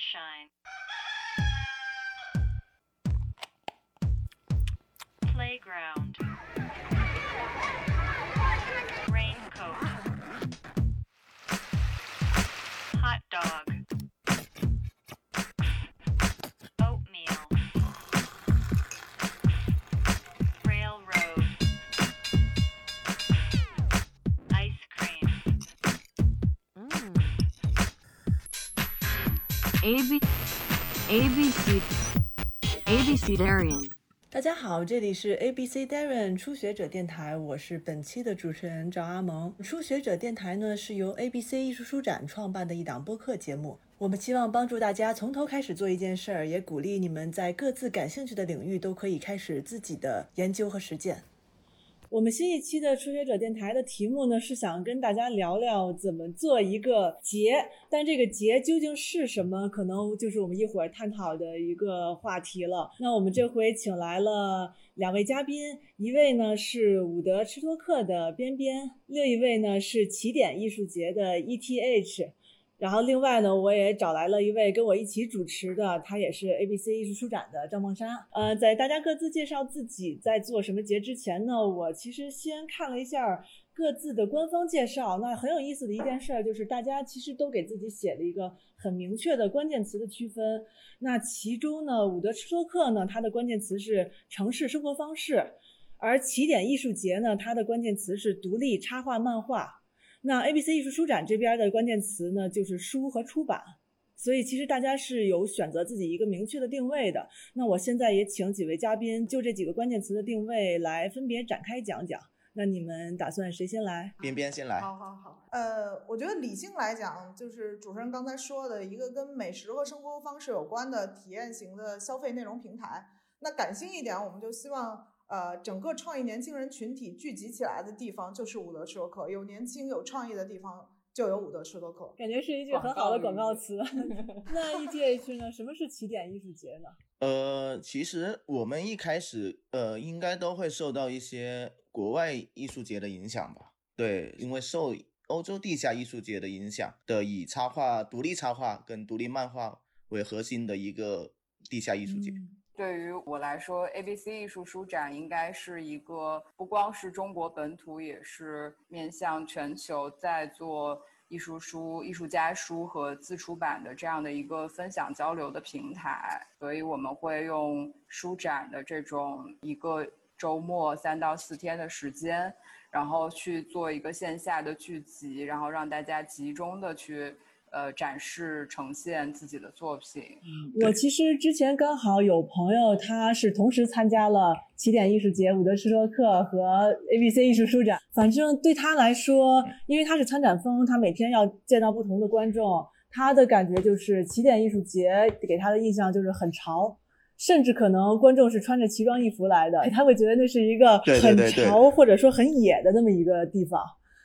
sunshine. Playground. A B A B C A B C Darian. 大家好，这里是 ABC Darren 初学者电台，我是本期的主持人赵阿萌。初学者电台呢是由 ABC 艺术书展创办的一档播客节目，我们希望帮助大家从头开始做一件事儿，也鼓励你们在各自感兴趣的领域都可以开始自己的研究和实践。我们新一期的初学者电台的题目呢，是想跟大家聊聊怎么做一个节，但这个节究竟是什么，可能就是我们一会儿探讨的一个话题了。那我们这回请来了两位嘉宾，一位呢是伍德吃托克的边边，另一位呢是起点艺术节的 ETH。然后另外呢，我也找来了一位跟我一起主持的，他也是 ABC 艺术书展的赵梦莎。呃，在大家各自介绍自己在做什么节之前呢，我其实先看了一下各自的官方介绍。那很有意思的一件事儿就是，大家其实都给自己写了一个很明确的关键词的区分。那其中呢，伍德吃托克呢，它的关键词是城市生活方式，而起点艺术节呢，它的关键词是独立插画漫画。那 ABC 艺术书展这边的关键词呢，就是书和出版，所以其实大家是有选择自己一个明确的定位的。那我现在也请几位嘉宾就这几个关键词的定位来分别展开讲讲。那你们打算谁先来？边边先来。好好好，呃，我觉得理性来讲，就是主持人刚才说的一个跟美食和生活方式有关的体验型的消费内容平台。那感性一点，我们就希望。呃，整个创意年轻人群体聚集起来的地方就是伍德吃托克，有年轻有创意的地方就有伍德吃托克，感觉是一句很好的广告词。那 ETH 呢？什么是起点艺术节呢？呃，其实我们一开始呃，应该都会受到一些国外艺术节的影响吧？对，因为受欧洲地下艺术节的影响的，以插画、独立插画跟独立漫画为核心的一个地下艺术节。对于我来说，ABC 艺术书展应该是一个不光是中国本土，也是面向全球在做艺术书、艺术家书和自出版的这样的一个分享交流的平台。所以我们会用书展的这种一个周末三到四天的时间，然后去做一个线下的聚集，然后让大家集中的去。呃，展示呈现自己的作品。我其实之前刚好有朋友，他是同时参加了起点艺术节、伍德施托克和 ABC 艺术书展。反正对他来说，因为他是参展方，他每天要见到不同的观众，他的感觉就是起点艺术节给他的印象就是很潮，甚至可能观众是穿着奇装异服来的，他会觉得那是一个很潮或者说很野的那么一个地方。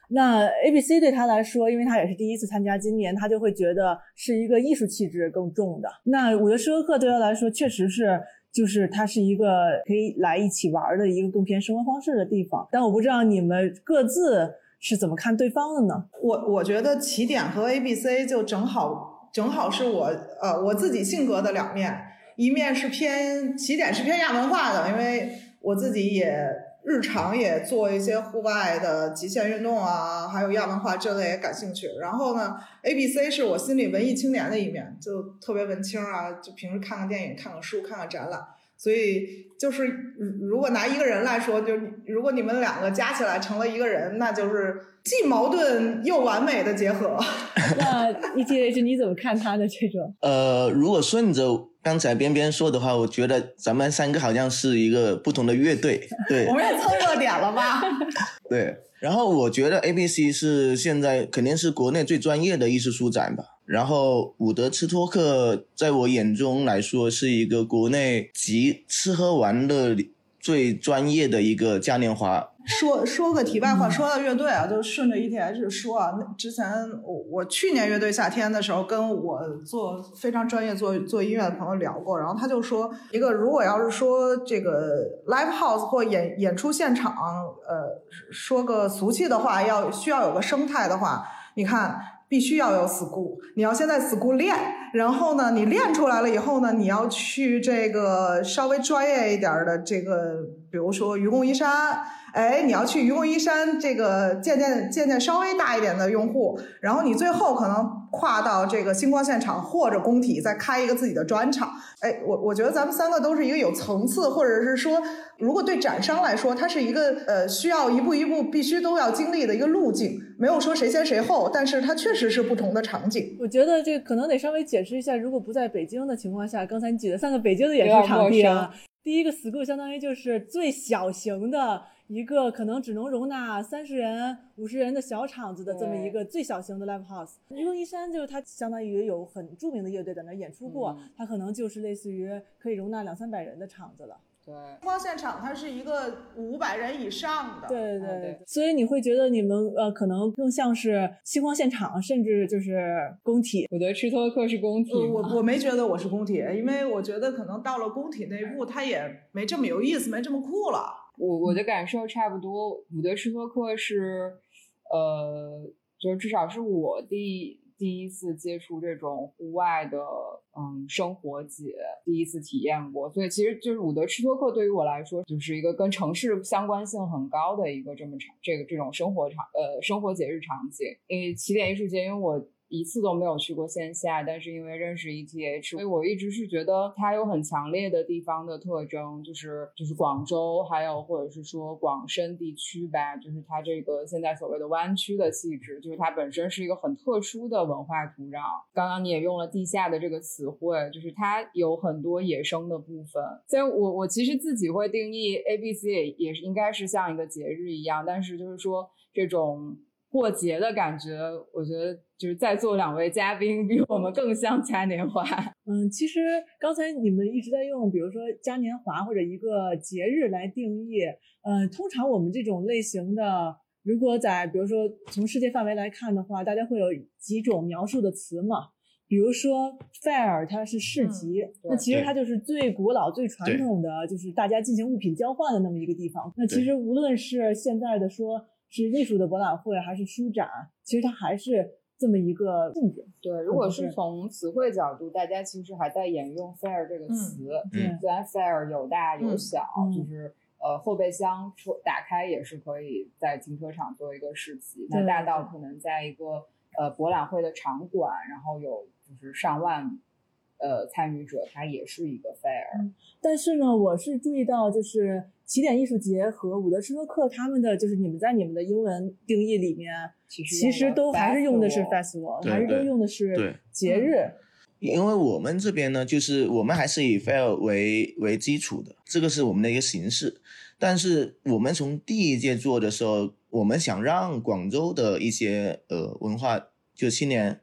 那 A B C 对他来说，因为他也是第一次参加，今年他就会觉得是一个艺术气质更重的。那伍德施托克对他来说，确实是，就是它是一个可以来一起玩的一个更偏生活方式的地方。但我不知道你们各自是怎么看对方的呢？我我觉得起点和 A B C 就正好正好是我呃我自己性格的两面，一面是偏起点是偏亚文化的，因为我自己也。日常也做一些户外的极限运动啊，还有亚文化这类也感兴趣。然后呢，A B C 是我心里文艺青年的一面，就特别文青啊，就平时看看电影、看看书、看看展览。所以就是如果拿一个人来说，就如果你们两个加起来成了一个人，那就是既矛盾又完美的结合。那 E T H 你怎么看他的这种？呃，如果顺着。刚才边边说的话，我觉得咱们三个好像是一个不同的乐队，对。我们也蹭热点了吧？对。然后我觉得 A B C 是现在肯定是国内最专业的艺术书展吧。然后伍德吃托克在我眼中来说是一个国内集吃喝玩乐最专业的一个嘉年华。说说个题外话，说到乐队啊，就顺着 ETH 说啊。那之前我我去年乐队夏天的时候，跟我做非常专业做做音乐的朋友聊过，然后他就说，一个如果要是说这个 live house 或演演出现场，呃，说个俗气的话，要需要有个生态的话，你看必须要有 school，你要先在 school 练，然后呢，你练出来了以后呢，你要去这个稍微专业一点儿的这个，比如说愚公移山，哎，你要去愚公移山这个见见见见稍微大一点的用户，然后你最后可能跨到这个星光现场或者工体，再开一个自己的专场。哎，我我觉得咱们三个都是一个有层次，或者是说，如果对展商来说，它是一个呃需要一步一步必须都要经历的一个路径，没有说谁先谁后，但是它确实是不同的场景。我觉得这可能得稍微解释一下，如果不在北京的情况下，刚才你举的三个北京的演出场地啊，第一个 school 相当于就是最小型的一个，可能只能容纳三十人、五十人的小场子的这么一个最小型的 live house。愚公移山就是它相当于有很著名的乐队在那演出过，嗯它可能就是类似于可以容纳两三百人的场子了。对，星光现场它是一个五百人以上的，对对啊对所以你会觉得你们呃可能更像是星光现场，甚至就是工体。我觉得吃托克是工体呃，我我没觉得我是工体，因为我觉得可能到了工体那一步，它也没这么有意思，没这么酷了。我我的感受差不多，伍德施托克是，呃，就是至少是我第第一次接触这种户外的嗯生活节，第一次体验过，所以其实就是伍德施托克对于我来说，就是一个跟城市相关性很高的一个这么场这个这种生活场呃生活节日场景。因为起点艺术节，因为我一次都没有去过线下，但是因为认识 ETH，所以我一直是觉得它有很强烈的地方的特征，就是就是广州，还有或者是说广深地区吧，就是它这个现在所谓的湾区的气质，就是它本身是一个很特殊的文化土壤。刚刚你也用了地下的这个词汇，就是它有很多野生的部分。所以我我其实自己会定义 A B C 也也是应该是像一个节日一样，但是就是说这种。过节的感觉，我觉得就是在座两位嘉宾比我们更像嘉年华。嗯，其实刚才你们一直在用，比如说嘉年华或者一个节日来定义。呃，通常我们这种类型的，如果在比如说从世界范围来看的话，大家会有几种描述的词嘛？比如说 fair，它是市集，那其实它就是最古老、最传统的，就是大家进行物品交换的那么一个地方。那其实无论是现在的说是艺术的博览会，还是书展，其实它还是这么一个性质。对，如果嗯是从词汇角度，大家其实还在沿用 fair 这个词。嗯虽然 fair 有大有小，嗯就是呃后备箱出打开也是可以在停车场做一个市集，那大到可能在一个呃博览会的场馆，然后有就是上万呃参与者，他也是一个 fair。但是呢，我是注意到，就是起点艺术节和伍德施托克他们的，就是你们在你们的英文定义里面，其实其实都还是用的是 festival 还是都用的是对节日。因为我们这边呢，就是我们还是以 fair 为为基础的，这个是我们的一个形式。但是我们从第一届做的时候，我们想让广州的一些呃文化就青年，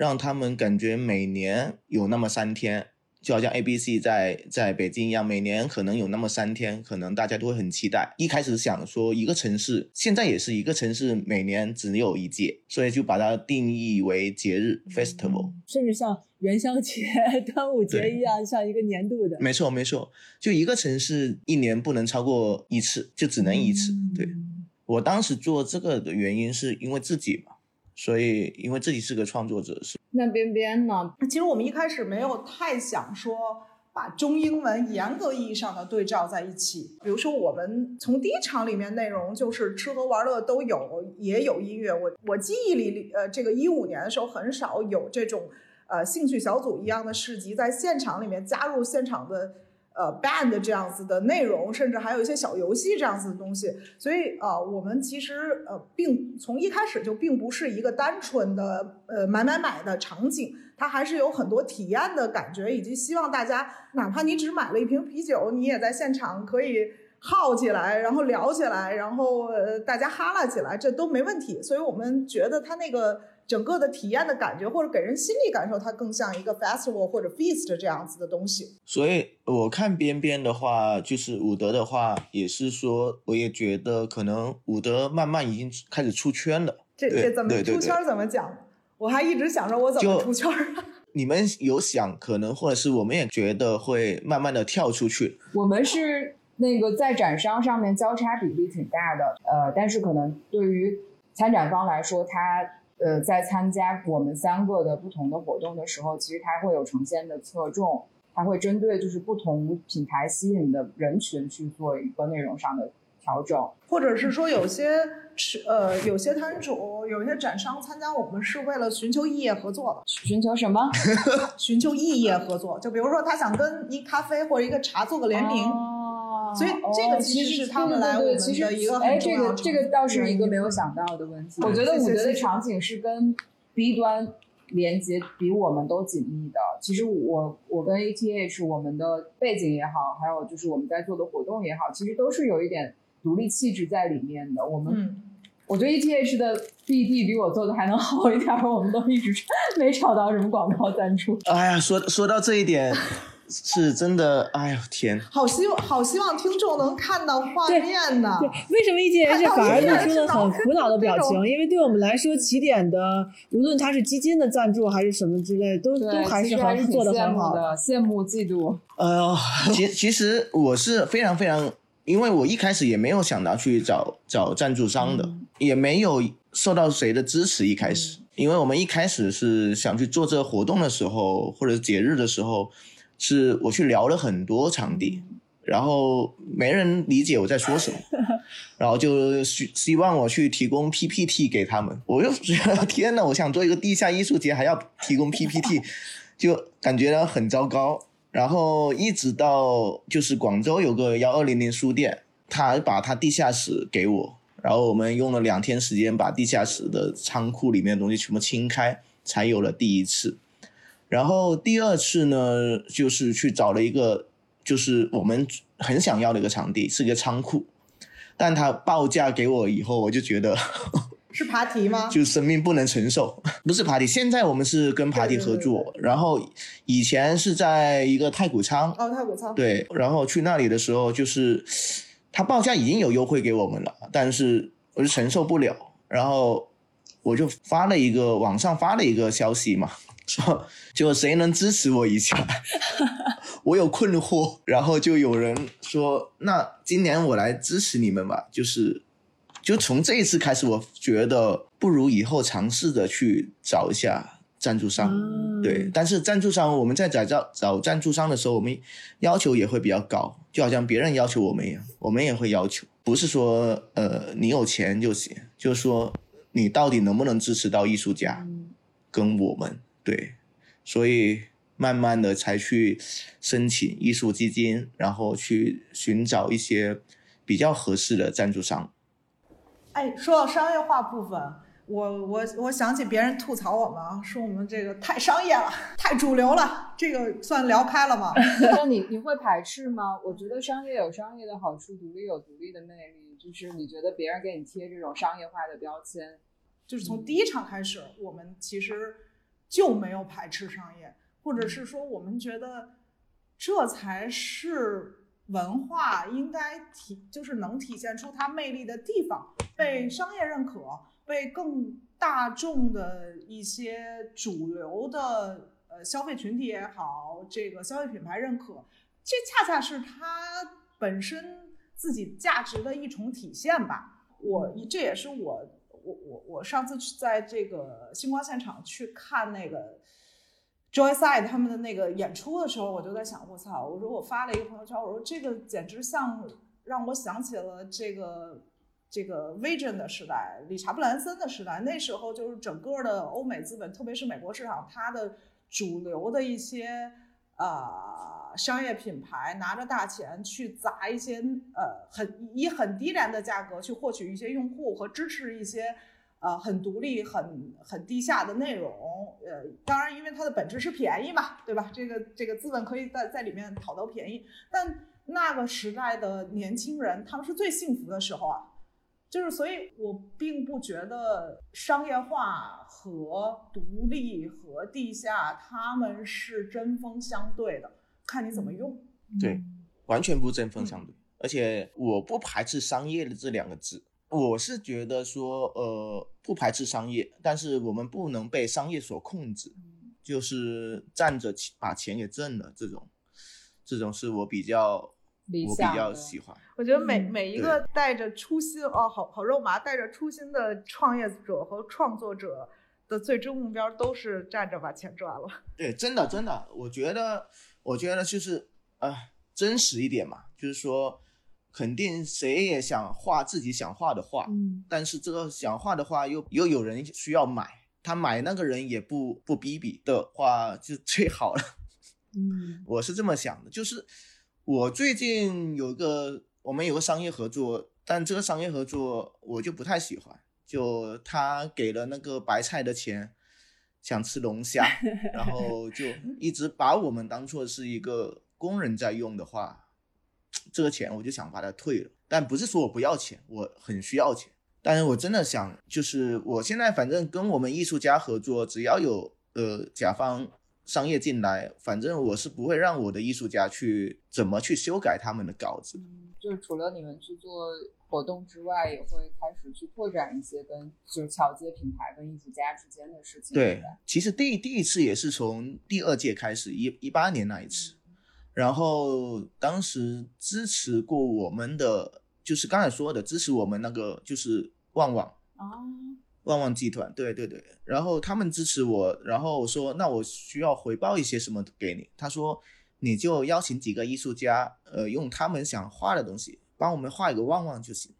让他们感觉每年有那么三天，就好像 A B C 在在北京一样，每年可能有那么三天，可能大家都会很期待。一开始想说一个城市，现在也是一个城市，每年只有一届，所以就把它定义为节日 festival。甚至像元宵节、端午节一样，像一个年度的。没错，没错，就一个城市一年不能超过一次，就只能一次。对嗯我当时做这个的原因是因为自己嘛，所以因为自己是个创作者，是那边边呢？其实我们一开始没有太想说把中英文严格意义上的对照在一起。比如说，我们从第一场里面内容就是吃喝玩乐都有，也有音乐。我我记忆里里，呃，这个一五年的时候很少有这种呃兴趣小组一样的市集，在现场里面加入现场的。呃，band 这样子的内容，甚至还有一些小游戏这样子的东西，所以呃，我们其实呃，并从一开始就并不是一个单纯的呃买买买的场景，它还是有很多体验的感觉，以及希望大家哪怕你只买了一瓶啤酒，你也在现场可以耗起来，然后聊起来，然后呃大家哈拉起来，这都没问题。所以我们觉得它那个整个的体验的感觉，或者给人心理感受，它更像一个 festival 或者 feast 这样子的东西。所以我看边边的话，就是伍德的话，也是说，我也觉得可能伍德慢慢已经开始出圈了。这这怎么出圈怎么讲？我还一直想着我怎么出圈儿。你们有想可能，或者是我们也觉得会慢慢的跳出去。我们是那个在展商上面交叉比例挺大的，呃，但是可能对于参展方来说，它呃，在参加我们三个的不同的活动的时候，其实它会有呈现的侧重，它会针对就是不同品牌吸引的人群去做一个内容上的调整。或者是说有些是呃有些摊主、有一些展商参加我们是为了寻求异业合作的，寻求什么？寻求异业合作。就比如说他想跟一咖啡或者一个茶做个联名，哦所以这个哦其实实是他们来我们对其实的一个哎，这个这个倒是一个没有想到的问题。我觉得谢谢伍德的谢谢场景是跟 B 端连接比我们都紧密的。其实我我跟 ATH 我们的背景也好，还有就是我们在做的活动也好，其实都是有一点独立气质在里面的。我们、嗯，我觉得 ETH 的 BD 比我做的还能好一点，我们都一直没找到什么广告赞助。哎呀，说说到这一点，是真的，哎呦天，好希望好希望听众能看到画面呢。对，为什么 ETH 反而露出了很苦恼的表情？因为对我们来说，起点的无论它是基金的赞助还是什么之类，都都，还是还是做的很好的，羡慕嫉妒。呃，其其实我是非常非常，因为我一开始也没有想到去找找赞助商的，也没有受到谁的支持。一开始，因为我们一开始是想去做这个活动的时候，或者节日的时候，是我去聊了很多场地，然后没人理解我在说什么，然后就希希望我去提供 PPT 给他们。我又觉得 天呐，我想做一个地下艺术节，还要提供 PPT，就感觉到很糟糕。然后一直到就是广州有个幺二零零书店，他把他地下室给我，然后我们用了两天时间把地下室的仓库里面的东西全部清开，才有了第一次。然后第二次呢，就是去找了一个就是我们很想要的一个场地，是一个仓库，但他报价给我以后，我就觉得 是爬梯吗？就生命不能承受，不是爬梯，现在我们是跟爬梯合作，然后以前是在一个太古仓，哦，太古仓。对，然后去那里的时候，就是他报价已经有优惠给我们了，但是我就承受不了，然后我就发了一个网上发了一个消息嘛，说就谁能支持我一下，我有困惑，然后就有人说，那今年我来支持你们吧，就是就从这一次开始，我觉得不如以后尝试着去找一下赞助商。嗯。对，但是赞助商我们在找找找赞助商的时候，我们要求也会比较高，就好像别人要求我们一样，我们也会要求，不是说呃你有钱就行，就是说你到底能不能支持到艺术家跟我们对，所以慢慢的才去申请艺术基金，然后去寻找一些比较合适的赞助商。哎，说到商业化部分，我我我想起别人吐槽我们啊，说我们这个太商业了，太主流了，这个算聊开了吗？那你你会排斥吗？我觉得商业有商业的好处，独立有独立的魅力。就是你觉得别人给你贴这种商业化的标签，就是从第一场开始，我们其实就没有排斥商业，或者是说我们觉得这才是文化应该体，就是能体现出它魅力的地方，被商业认可，被更大众的一些主流的呃消费群体也好，这个消费品牌认可，这恰恰是它本身自己价值的一重体现吧。我这也是我我我上次在这个星光现场去看那个 Joyside 他们的那个演出的时候，我就在想，我操！我说我发了一个朋友圈，我说这个简直像让我想起了这个这个 Vision 的时代，理查布兰森的时代。那时候就是整个的欧美资本，特别是美国市场，它的主流的一些呃商业品牌拿着大钱去砸一些呃很以很低廉的价格去获取一些用户和支持一些呃很独立、很很低下的内容。呃，当然，因为它的本质是便宜嘛，对吧？这个这个资本可以在在里面讨到便宜，但那个时代的年轻人，他们是最幸福的时候啊。就是，所以我并不觉得商业化和独立和地下他们是针锋相对的，看你怎么用。对，完全不针锋相对。而且我不排斥商业的这两个字，我是觉得说，呃，不排斥商业，但是我们不能被商业所控制，就是站着把钱给挣了这种，这种是我比较我比理想的较喜欢。我觉得每嗯每一个带着初心哦，好好肉麻，带着初心的创业者和创作者，的最终目标都是站着把钱赚了。对，真的真的，我觉得，我觉得就是呃，真实一点嘛，就是说，肯定谁也想画自己想画的画，嗯但是这个想画的画又又有人需要买，他买那个人也不不逼逼的话，就最好了。嗯 我是这么想的，就是我最近有个我们有个商业合作，但这个商业合作我就不太喜欢，就他给了那个白菜的钱，想吃龙虾，然后就 一直把我们当做是一个工人在用的话，这个钱我就想把它退了。但不是说我不要钱，我很需要钱，但是我真的想，就是我现在反正跟我们艺术家合作，只要有呃甲方商业进来，反正我是不会让我的艺术家去怎么去修改他们的稿子。嗯，就是除了你们去做活动之外，也会开始去拓展一些跟就是桥接品牌跟艺术家之间的事情。对，其实第第一次也是从第二届开始，一一八年那一次，然后当时支持过我们的，就是刚才说的支持我们那个就是旺旺。啊，旺旺集团，对对对，然后他们支持我，然后我说那我需要回报一些什么给你，他说你就邀请几个艺术家，呃，用他们想画的东西帮我们画一个旺旺就行，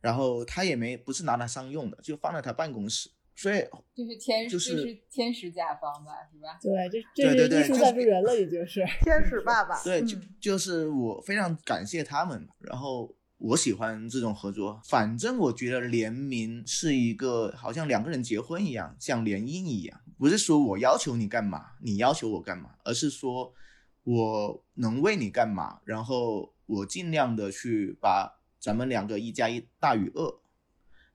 然后他也没不是拿来商用的，就放在他办公室，所以就是天，就是是天使甲方吧，是吧？对，这对对对这是艺术赞助人了，已经是。天使爸爸，对，就嗯就是我非常感谢他们，然后我喜欢这种合作。反正我觉得联名是一个好像两个人结婚一样，像联姻一样，不是说我要求你干嘛，你要求我干嘛，而是说我能为你干嘛，然后我尽量的去把咱们两个一加一大于二。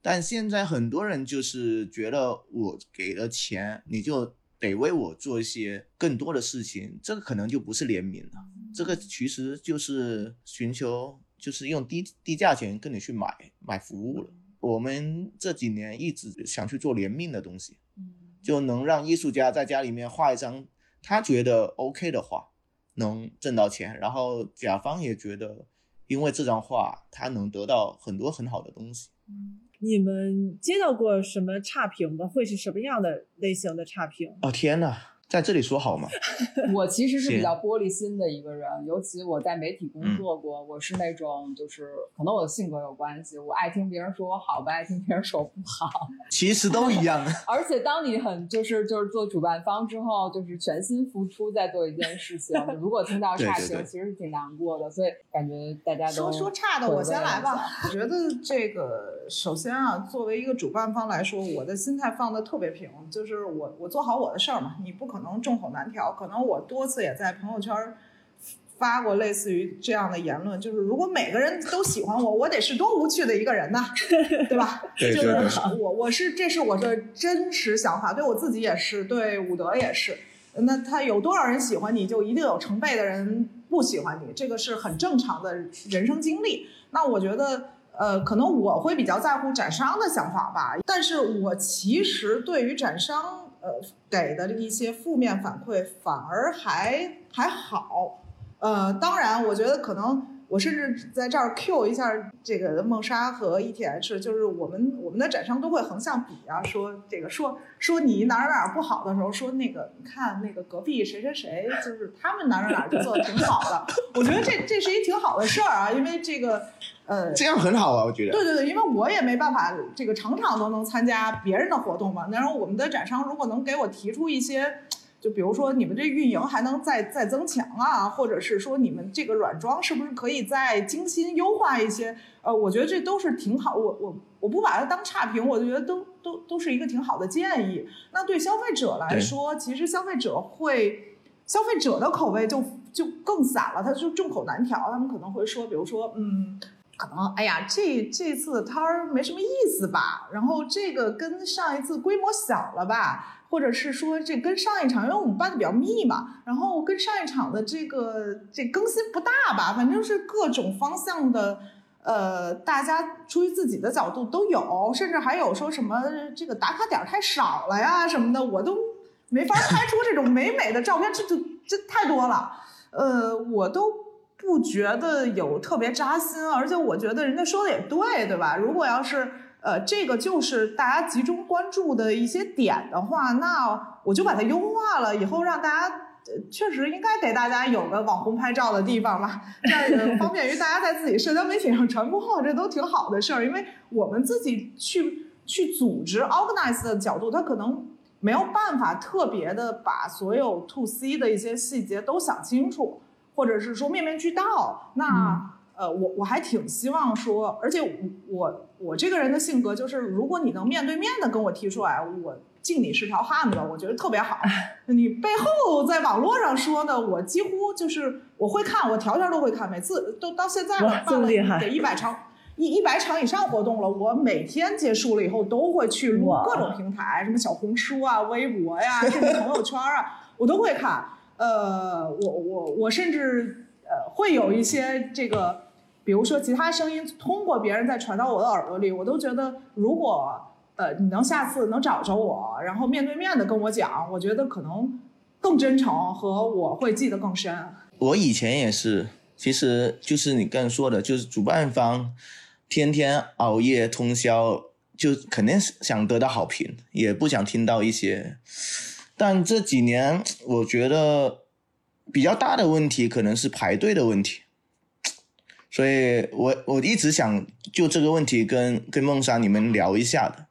但现在很多人就是觉得我给了钱，你就得为我做一些更多的事情，这个可能就不是联名了，这个其实就是寻求，就是用低低价钱跟你去买买服务了。我们这几年一直想去做联名的东西，嗯，就能让艺术家在家里面画一张他觉得 OK 的画，能挣到钱，然后甲方也觉得，因为这张画他能得到很多很好的东西。你们接到过什么差评吗？会是什么样的类型的差评？哦天呐，在这里说好吗？我其实是比较玻璃心的一个人，尤其我在媒体工作过，我是那种就是可能我的性格有关系，我爱听别人说我好，不爱听别人说我不好。其实都一样。而且当你很就是就是做主办方之后，就是全心付出在做一件事情，如果听到 差评，对对对其实是挺难过的。所以感觉大家都说说差的，我先来吧。我觉得这个首先啊，作为一个主办方来说，我的心态放的特别平，就是我我做好我的事儿嘛，你不可能众口难调。可能我多次也在朋友圈发过类似于这样的言论，就是如果每个人都喜欢我，我得是多无趣的一个人呐，对吧？对就是我我是这是我的真实想法，对我自己也是，对伍德也是。那他有多少人喜欢你，就一定有成倍的人不喜欢你，这个是很正常的人生经历。那我觉得，呃，可能我会比较在乎展商的想法吧，但是我其实对于展商呃给的一些负面反馈反而还还好。呃，当然，我觉得可能我甚至在这儿 Q 一下这个梦莎和 ETH，就是我们我们的展商都会横向比啊，说这个说说你哪儿哪儿不好的时候，说那个你看那个隔壁谁谁谁，就是他们哪儿哪儿哪就做的挺好的。我觉得这这是一挺好的事儿啊，因为这个呃，这样很好啊，我觉得。对对对，因为我也没办法这个场场都能参加别人的活动嘛。然后我们的展商如果能给我提出一些，就比如说你们这运营还能再再增强啊，或者是说你们这个软装是不是可以再精心优化一些？呃，我觉得这都是挺好。我我我不把它当差评，我就觉得都都都是一个挺好的建议。那对消费者来说，其实消费者会。消费者的口味就就更散了，他就众口难调，他们可能会说，比如说，嗯，可能哎呀，这这次的摊儿没什么意思吧，然后这个跟上一次规模小了吧，或者是说这跟上一场，因为我们办的比较密嘛，然后跟上一场的这个这更新不大吧，反正是各种方向的。呃，大家出于自己的角度都有，甚至还有说什么这个打卡点太少了呀什么的，我都没法拍出这种美美的照片，这就这太多了。呃，我都不觉得有特别扎心，而且我觉得人家说的也对，对吧？如果要是呃，这个就是大家集中关注的一些点的话，那我就把它优化了，以后让大家。确实应该给大家有个网红拍照的地方吧，这样方便于大家在自己社交媒体上传播，这都挺好的事儿。因为我们自己去去组织 organize 的角度，它可能没有办法特别的把所有 to C 的一些细节都想清楚，或者是说面面俱到。那、呃，我我还挺希望说，而且我我我这个人的性格就是，如果你能面对面的跟我提出来，我敬你是条汉子，我觉得特别好。你背后在网络上说的，我几乎就是我会看，我条条都会看，每次都到现在了哇，这办了么厉害得一百场。一一百场以上活动了，我每天结束了以后都会去录各种平台，什么小红书啊、微博呀、甚至朋友圈啊，我都会看。呃，我我我甚至呃会有一些这个，比如说其他声音通过别人再传到我的耳朵里，我都觉得如果呃你能下次能找着我，然后面对面的跟我讲，我觉得可能更真诚和我会记得更深。我以前也是，其实就是你刚才说的，就是主办方天天熬夜通宵，就肯定是想得到好评，也不想听到一些。但这几年，我觉得比较大的问题可能是排队的问题，所以我我一直想就这个问题跟跟梦莎你们聊一下的，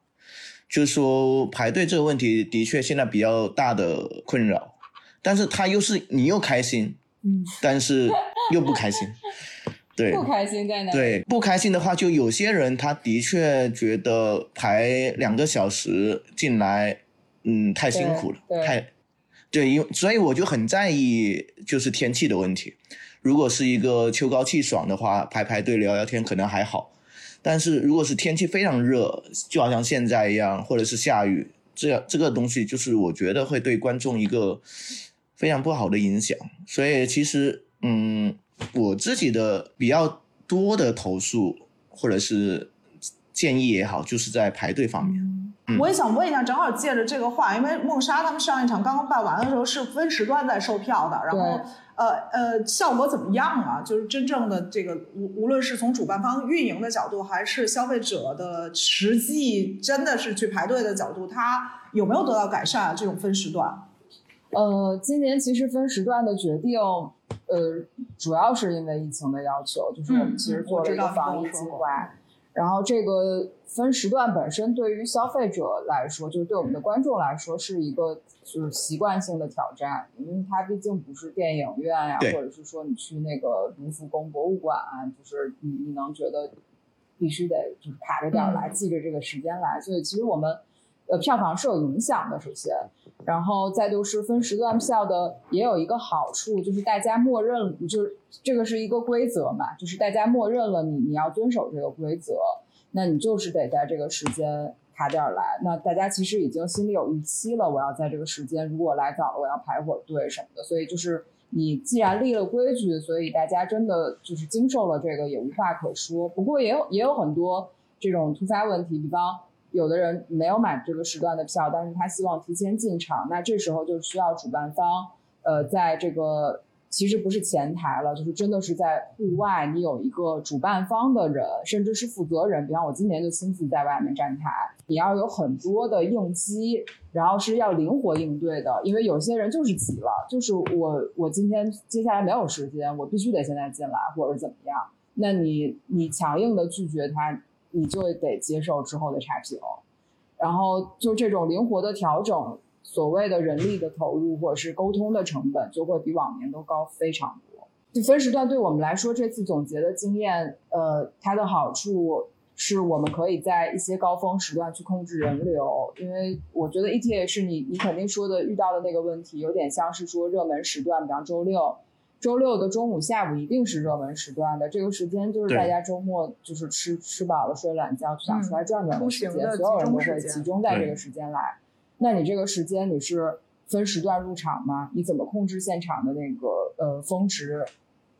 就是说排队这个问题的确现在比较大的困扰，但是他又是你又开心，嗯，但是又不开心，对，不开心在哪？，对，不开心的话，就有些人他的确觉得排两个小时进来，嗯，太辛苦了，太，对，因为所以我就很在意就是天气的问题。如果是一个秋高气爽的话，排排队聊聊天可能还好，但是如果是天气非常热，就好像现在一样，或者是下雨，这样这个东西就是我觉得会对观众一个非常不好的影响。所以其实，嗯，我自己的比较多的投诉或者是建议也好，就是在排队方面。嗯我也想问一下，正好借着这个话，因为梦莎他们上一场刚刚办完的时候是分时段在售票的，然后呃呃效果怎么样啊？就是真正的这个无无论是从主办方运营的角度，还是消费者的实际真的是去排队的角度，它有没有得到改善啊？这种分时段？呃，今年其实分时段的决定，呃，主要是因为疫情的要求，就是我们嗯其实嗯做了防疫计划。然后这个分时段本身对于消费者来说，就是对我们的观众来说是一个就是习惯性的挑战，因为它毕竟不是电影院呀、对或者是说你去那个卢浮宫博物馆、就是你你能觉得必须得就是卡着点儿来，嗯。记着这个时间来，所以其实我们呃票房是有影响的，首先，然后再就是分时段票的也有一个好处，就是大家默认，就是这个是一个规则嘛，就是大家默认了你你要遵守这个规则，那你就是得在这个时间卡点来。那大家其实已经心里有预期了，我要在这个时间，如果来早了，我要排会儿队什么的。所以就是你既然立了规矩，所以大家真的就是经受了这个也无话可说。不过也有也有很多这种突发问题，比方。有的人没有买这个时段的票，但是他希望提前进场，那这时候就需要主办方，呃，在这个其实不是前台了，就是真的是在户外，你有一个主办方的人，甚至是负责人，比方我今年就亲自在外面站台，你要有很多的应激，然后是要灵活应对的，因为有些人就是急了，就是我我今天接下来没有时间，我必须得现在进来，或者怎么样，那你你强硬的拒绝他。你就得接受之后的差评，然后就这种灵活的调整，所谓的人力的投入或者是沟通的成本，就会比往年都高非常多。就分时段对我们来说，这次总结的经验，呃，它的好处是我们可以在一些高峰时段去控制人流，因为我觉得 ETH 你你肯定说的遇到的那个问题，有点像是说热门时段，比方周六。周六的中午、下午一定是热门时段的，这个时间就是大家周末就是吃吃饱了睡懒觉，就想出来转转的时间，所有人都会集中在这个时间来。那你这个时间你是分时段入场吗？你怎么控制现场的那个呃峰值？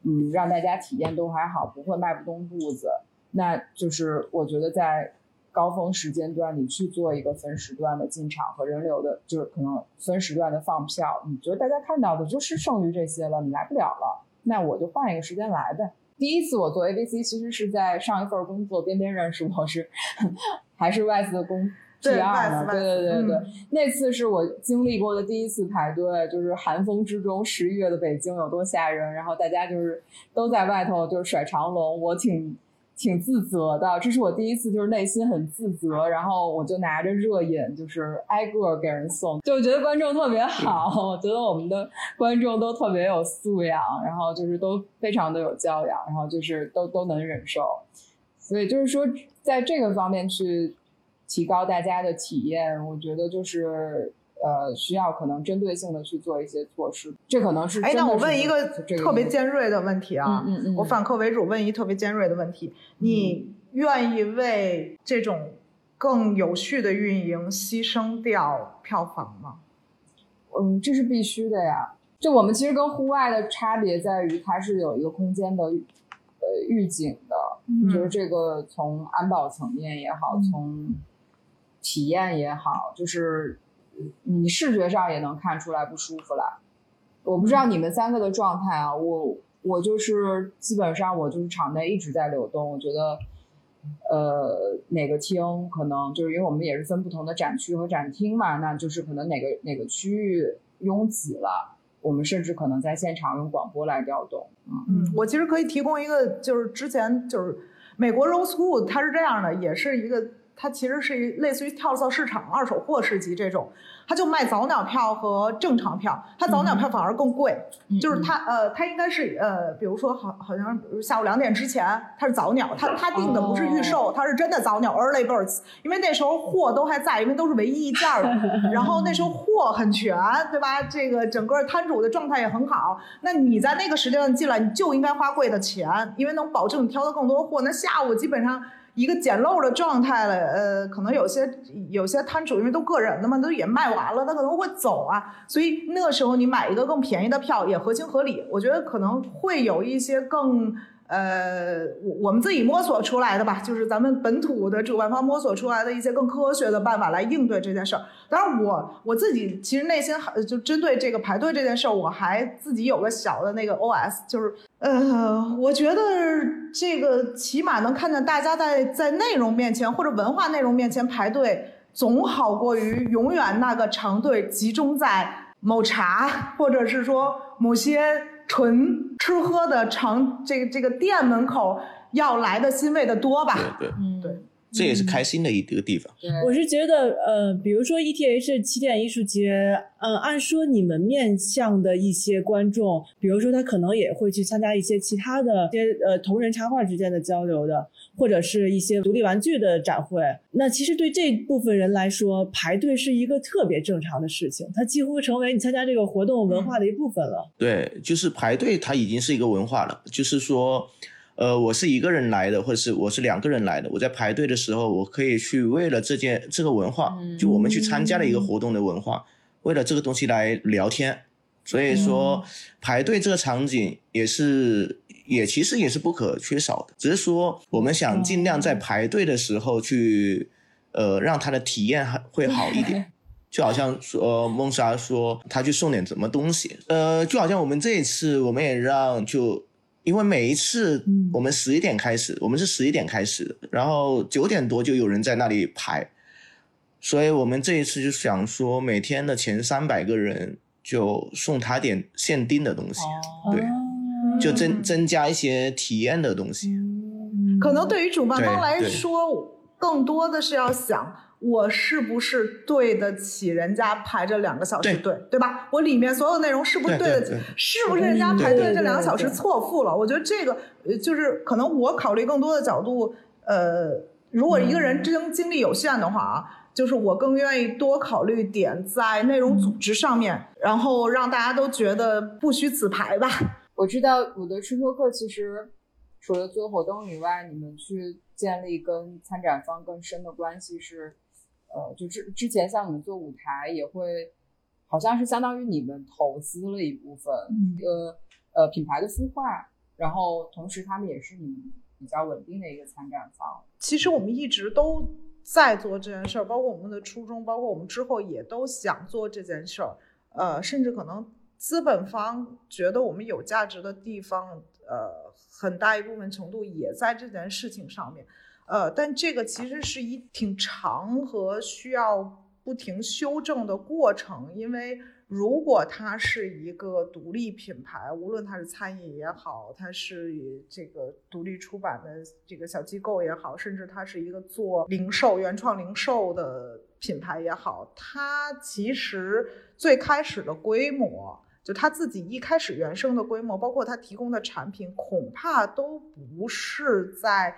嗯，让大家体验都还好，不会迈不动步子。那就是我觉得在高峰时间段，你去做一个分时段的进场和人流的，就是可能分时段的放票，你觉得大家看到的就是剩余这些了，你来不了了，那我就换一个时间来呗。第一次我做 ABC，其实是在上一份工作边边认识我是 还是 Wise 的工对 PR 呢，对对对对，嗯。那次是我经历过的第一次排队，就是寒风之中，十一月的北京有多吓人，然后大家就是都在外头就是甩长龙，我挺挺自责的，这是我第一次就是内心很自责，然后我就拿着热饮就是挨个儿给人送，就觉得观众特别好，我觉得我们的观众都特别有素养，然后就是都非常的有教养，然后就是都都能忍受，所以就是说在这个方面去提高大家的体验，我觉得就是。呃，需要可能针对性的去做一些措施，这可能是哎，那我问一个特别尖锐的问题啊，嗯嗯嗯。我反客为主问一特别尖锐的问题：你愿意为这种更有序的运营牺牲掉票房吗？嗯，这是必须的呀。就我们其实跟户外的差别在于，它是有一个空间的呃预警的，嗯。就是这个从安保层面也好，从体验也好，就是你视觉上也能看出来不舒服了。我不知道你们三个的状态啊，我我就是基本上我就是场内一直在流动，我觉得。呃，哪个厅可能就是因为我们也是分不同的展区和展厅嘛，那就是可能哪个哪个区域拥挤了，我们甚至可能在现场用广播来调动。嗯嗯，我其实可以提供一个，就是之前就是美国 rose pool 它是这样的，也是一个，它其实是一类似于跳蚤市场、二手货市集这种，它就卖早鸟票和正常票，它早鸟票反而更贵，嗯就是它呃，它应该是呃，比如说好好像比如下午两点之前它是早鸟，它它定的不是预售，它是真的早鸟 early birds，因为那时候货都还在，因为都是唯一一件儿的，然后那时候货很全，对吧？这个整个摊主的状态也很好，那你在那个时间段进来，你就应该花贵的钱，因为能保证你挑到更多货。那下午基本上。一个捡漏的状态了，呃，可能有些有些摊主因为都个人的嘛，都也卖完了，他可能会走啊，所以那个时候你买一个更便宜的票也合情合理。我觉得可能会有一些更呃，我我们自己摸索出来的吧，就是咱们本土的主办方摸索出来的一些更科学的办法来应对这件事儿。当然我，我自己其实内心就针对这个排队这件事儿，我还自己有个小的那个 OS，就是呃，我觉得这个起码能看见大家在在内容面前或者文化内容面前排队，总好过于永远那个长队集中在某茶或者是说某些纯吃喝的长这个这个店门口要来的欣慰的多吧。对对，嗯，对这也是开心的一个地方。对，我是觉得，呃，比如说 ETH 起点艺术节，呃，按说你们面向的一些观众，比如说他可能也会去参加一些其他的、一些呃同人插画之间的交流的，或者是一些独立玩具的展会。那其实对这部分人来说，排队是一个特别正常的事情，它几乎成为你参加这个活动文化的一部分了。对，就是排队，它已经是一个文化了。就是说，呃，我是一个人来的，或者是我是两个人来的，我在排队的时候，我可以去为了这件这个文化，嗯就我们去参加了一个活动的文化，为了这个东西来聊天。所以说，排队这个场景也是，也其实也是不可缺少的。只是说，我们想尽量在排队的时候去，呃，让他的体验还会好一点。就好像说，呃，梦莎说他去送点什么东西，呃，就好像我们这一次，我们也让就，因为每一次嗯。我们十一点开始，我们是十一点开始的，然后九点多就有人在那里排，所以我们这一次就想说，每天的前三百个人就送他点限定的东西，哦。对，就增嗯。增加一些体验的东西。可能对于主办方来说，更多的是要想。我是不是对得起人家排这两个小时队，对吧？我里面所有内容是不是对对得起对对？是不是人家排队这两个小时错付了？我觉得这个呃，就是可能我考虑更多的角度，呃，如果一个人精精力有限的话啊，就是我更愿意多考虑点在内容组织上面，然后让大家都觉得不虚此排吧。我知道我的吃播课其实除了做活动以外，你们去建立跟参展方更深的关系是，呃，就之之前像你们做舞台也会，好像是相当于你们投资了一部分，嗯呃呃品牌的孵化，然后同时他们也是你们比较稳定的一个参展方。其实我们一直都在做这件事儿，包括我们的初衷，包括我们之后也都想做这件事儿。呃，甚至可能资本方觉得我们有价值的地方，呃，很大一部分程度也在这件事情上面，呃，但这个其实是一挺长和需要不停修正的过程，因为如果它是一个独立品牌，无论它是餐饮也好，它是这个独立出版的这个小机构也好，甚至它是一个做零售、原创零售的品牌也好，它其实最开始的规模。就他自己一开始原生的规模，包括他提供的产品，恐怕都不是在，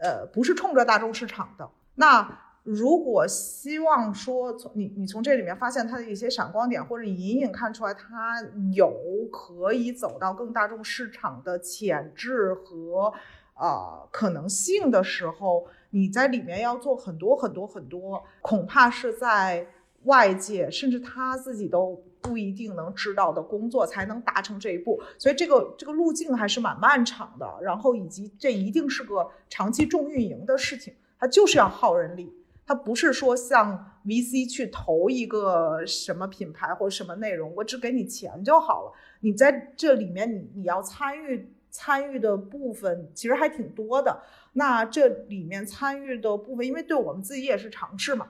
呃，不是冲着大众市场的。那如果希望说从你你从这里面发现它的一些闪光点，或者隐隐看出来它有可以走到更大众市场的潜质和呃可能性的时候，你在里面要做很多很多很多，恐怕是在外界甚至他自己都。不一定能知道的工作才能达成这一步，所以这个这个路径还是蛮漫长的。然后以及这一定是个长期重运营的事情，它就是要耗人力，它不是说像 VC 去投一个什么品牌或者什么内容，我只给你钱就好了。你在这里面你你要参与参与的部分其实还挺多的。那这里面参与的部分，因为对我们自己也是尝试嘛。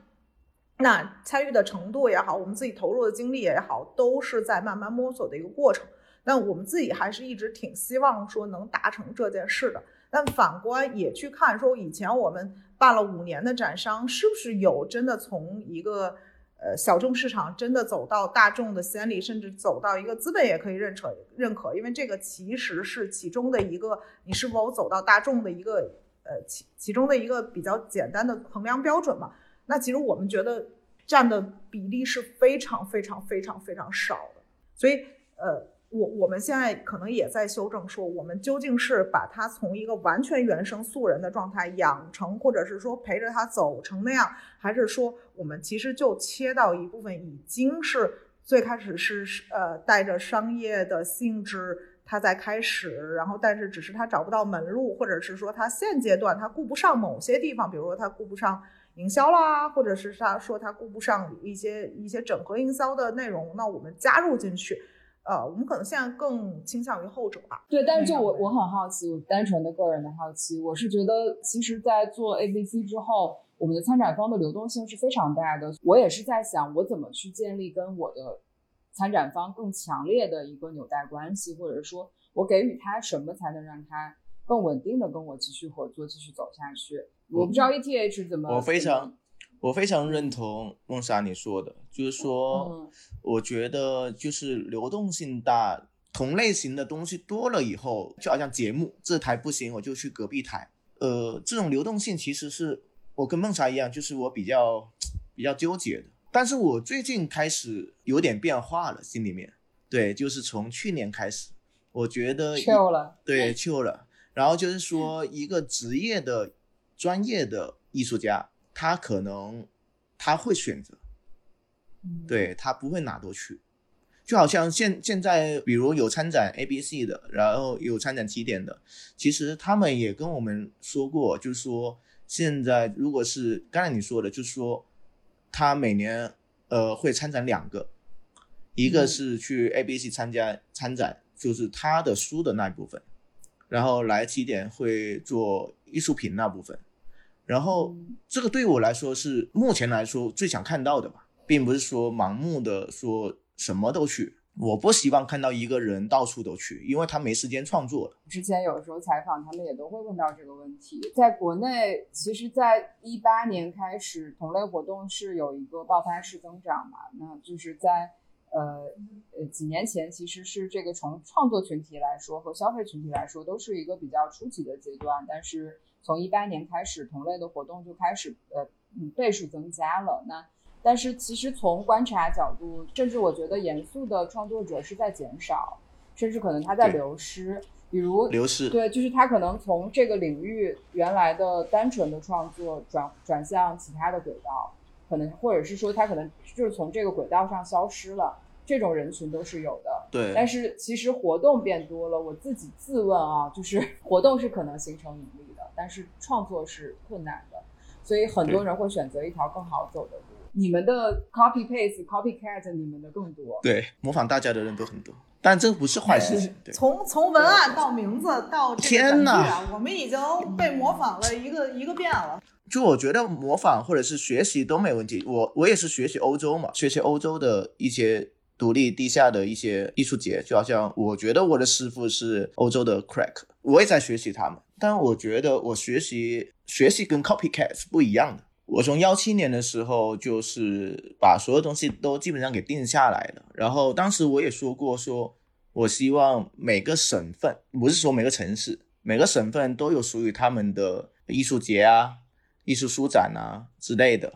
那参与的程度也好，我们自己投入的精力也好，都是在慢慢摸索的一个过程。但我们自己还是一直挺希望说能达成这件事的。但反观也去看说，以前我们办了五年的展商，是不是有真的从一个呃小众市场真的走到大众的先例，甚至走到一个资本也可以认可认可？因为这个其实是其中的一个你是否走到大众的一个呃其其中的一个比较简单的衡量标准嘛。那其实我们觉得占的比例是非常非常非常非常少的，所以呃，我我们现在可能也在修正，说我们究竟是把它从一个完全原生素人的状态养成，或者是说陪着他走成那样，还是说我们其实就切到一部分已经是最开始是呃带着商业的性质，他在开始，然后但是只是他找不到门路，或者是说他现阶段他顾不上某些地方，比如说他顾不上。营销啦，或者是他说他顾不上一些一些整合营销的内容，那我们加入进去，呃，我们可能现在更倾向于后者吧。对，但是就我我很好奇，我单纯的个人的好奇，我是觉得其实，在做 A B C 之后，我们的参展方的流动性是非常大的。我也是在想，我怎么去建立跟我的参展方更强烈的一个纽带关系，或者说，我给予他什么才能让他更稳定的跟我继续合作，继续走下去。我不知道 ETH 怎么。我非常，我非常认同梦莎你说的，就是说，我觉得就是流动性大，同类型的东西多了以后，就好像节目这台不行，我就去隔壁台。呃，这种流动性其实是我跟梦莎一样，就是我比较比较纠结的。但是我最近开始有点变化了，心里面，对，就是从去年开始，我觉得，Q 了，对，Q 了。然后就是说一个职业的。专业的艺术家，他可能他会选择，对他不会哪都去，就好像现现在，比如有参展 A B C 的，然后有参展起点的，其实他们也跟我们说过，就是说现在如果是刚才你说的，就是说他每年呃会参展两个，一个是去 A B C 参加参展，就是他的书的那一部分，然后来起点会做艺术品那部分。然后这个对我来说是目前来说最想看到的吧，并不是说盲目的说什么都去。我不希望看到一个人到处都去，因为他没时间创作了。之前有时候采访他们也都会问到这个问题。在国内，其实，在一八年开始，同类活动是有一个爆发式增长嘛？那就是在呃呃几年前，其实是这个从创作群体来说和消费群体来说都是一个比较初级的阶段，但是。从一八年开始，同类的活动就开始呃嗯倍数增加了。那但是其实从观察角度，甚至我觉得严肃的创作者是在减少，甚至可能他在流失。比如流失，对，就是他可能从这个领域原来的单纯的创作转转向其他的轨道，可能或者是说他可能就是从这个轨道上消失了。这种人群都是有的。对，但是其实活动变多了，我自己自问啊，就是活动是可能形成盈利。但是创作是困难的，所以很多人会选择一条更好走的路。你们的 copy paste、copycat 你们的更多。对，模仿大家的人都很多，但这不是坏事情。对，从从文案到名字到这个天哪短句啊，我们已经被模仿了一个一个遍了。就我觉得模仿或者是学习都没问题。我我也是学习欧洲嘛，学习欧洲的一些独立地下的一些艺术节，就好像我觉得我的师傅是欧洲的 crack，我也在学习他们。但我觉得我学习学习跟 copycat 是不一样的。我从幺七年的时候就是把所有东西都基本上给定下来了，然后当时我也说过说，我希望每个省份，不是说每个城市，每个省份都有属于他们的艺术节啊、艺术书展啊之类的。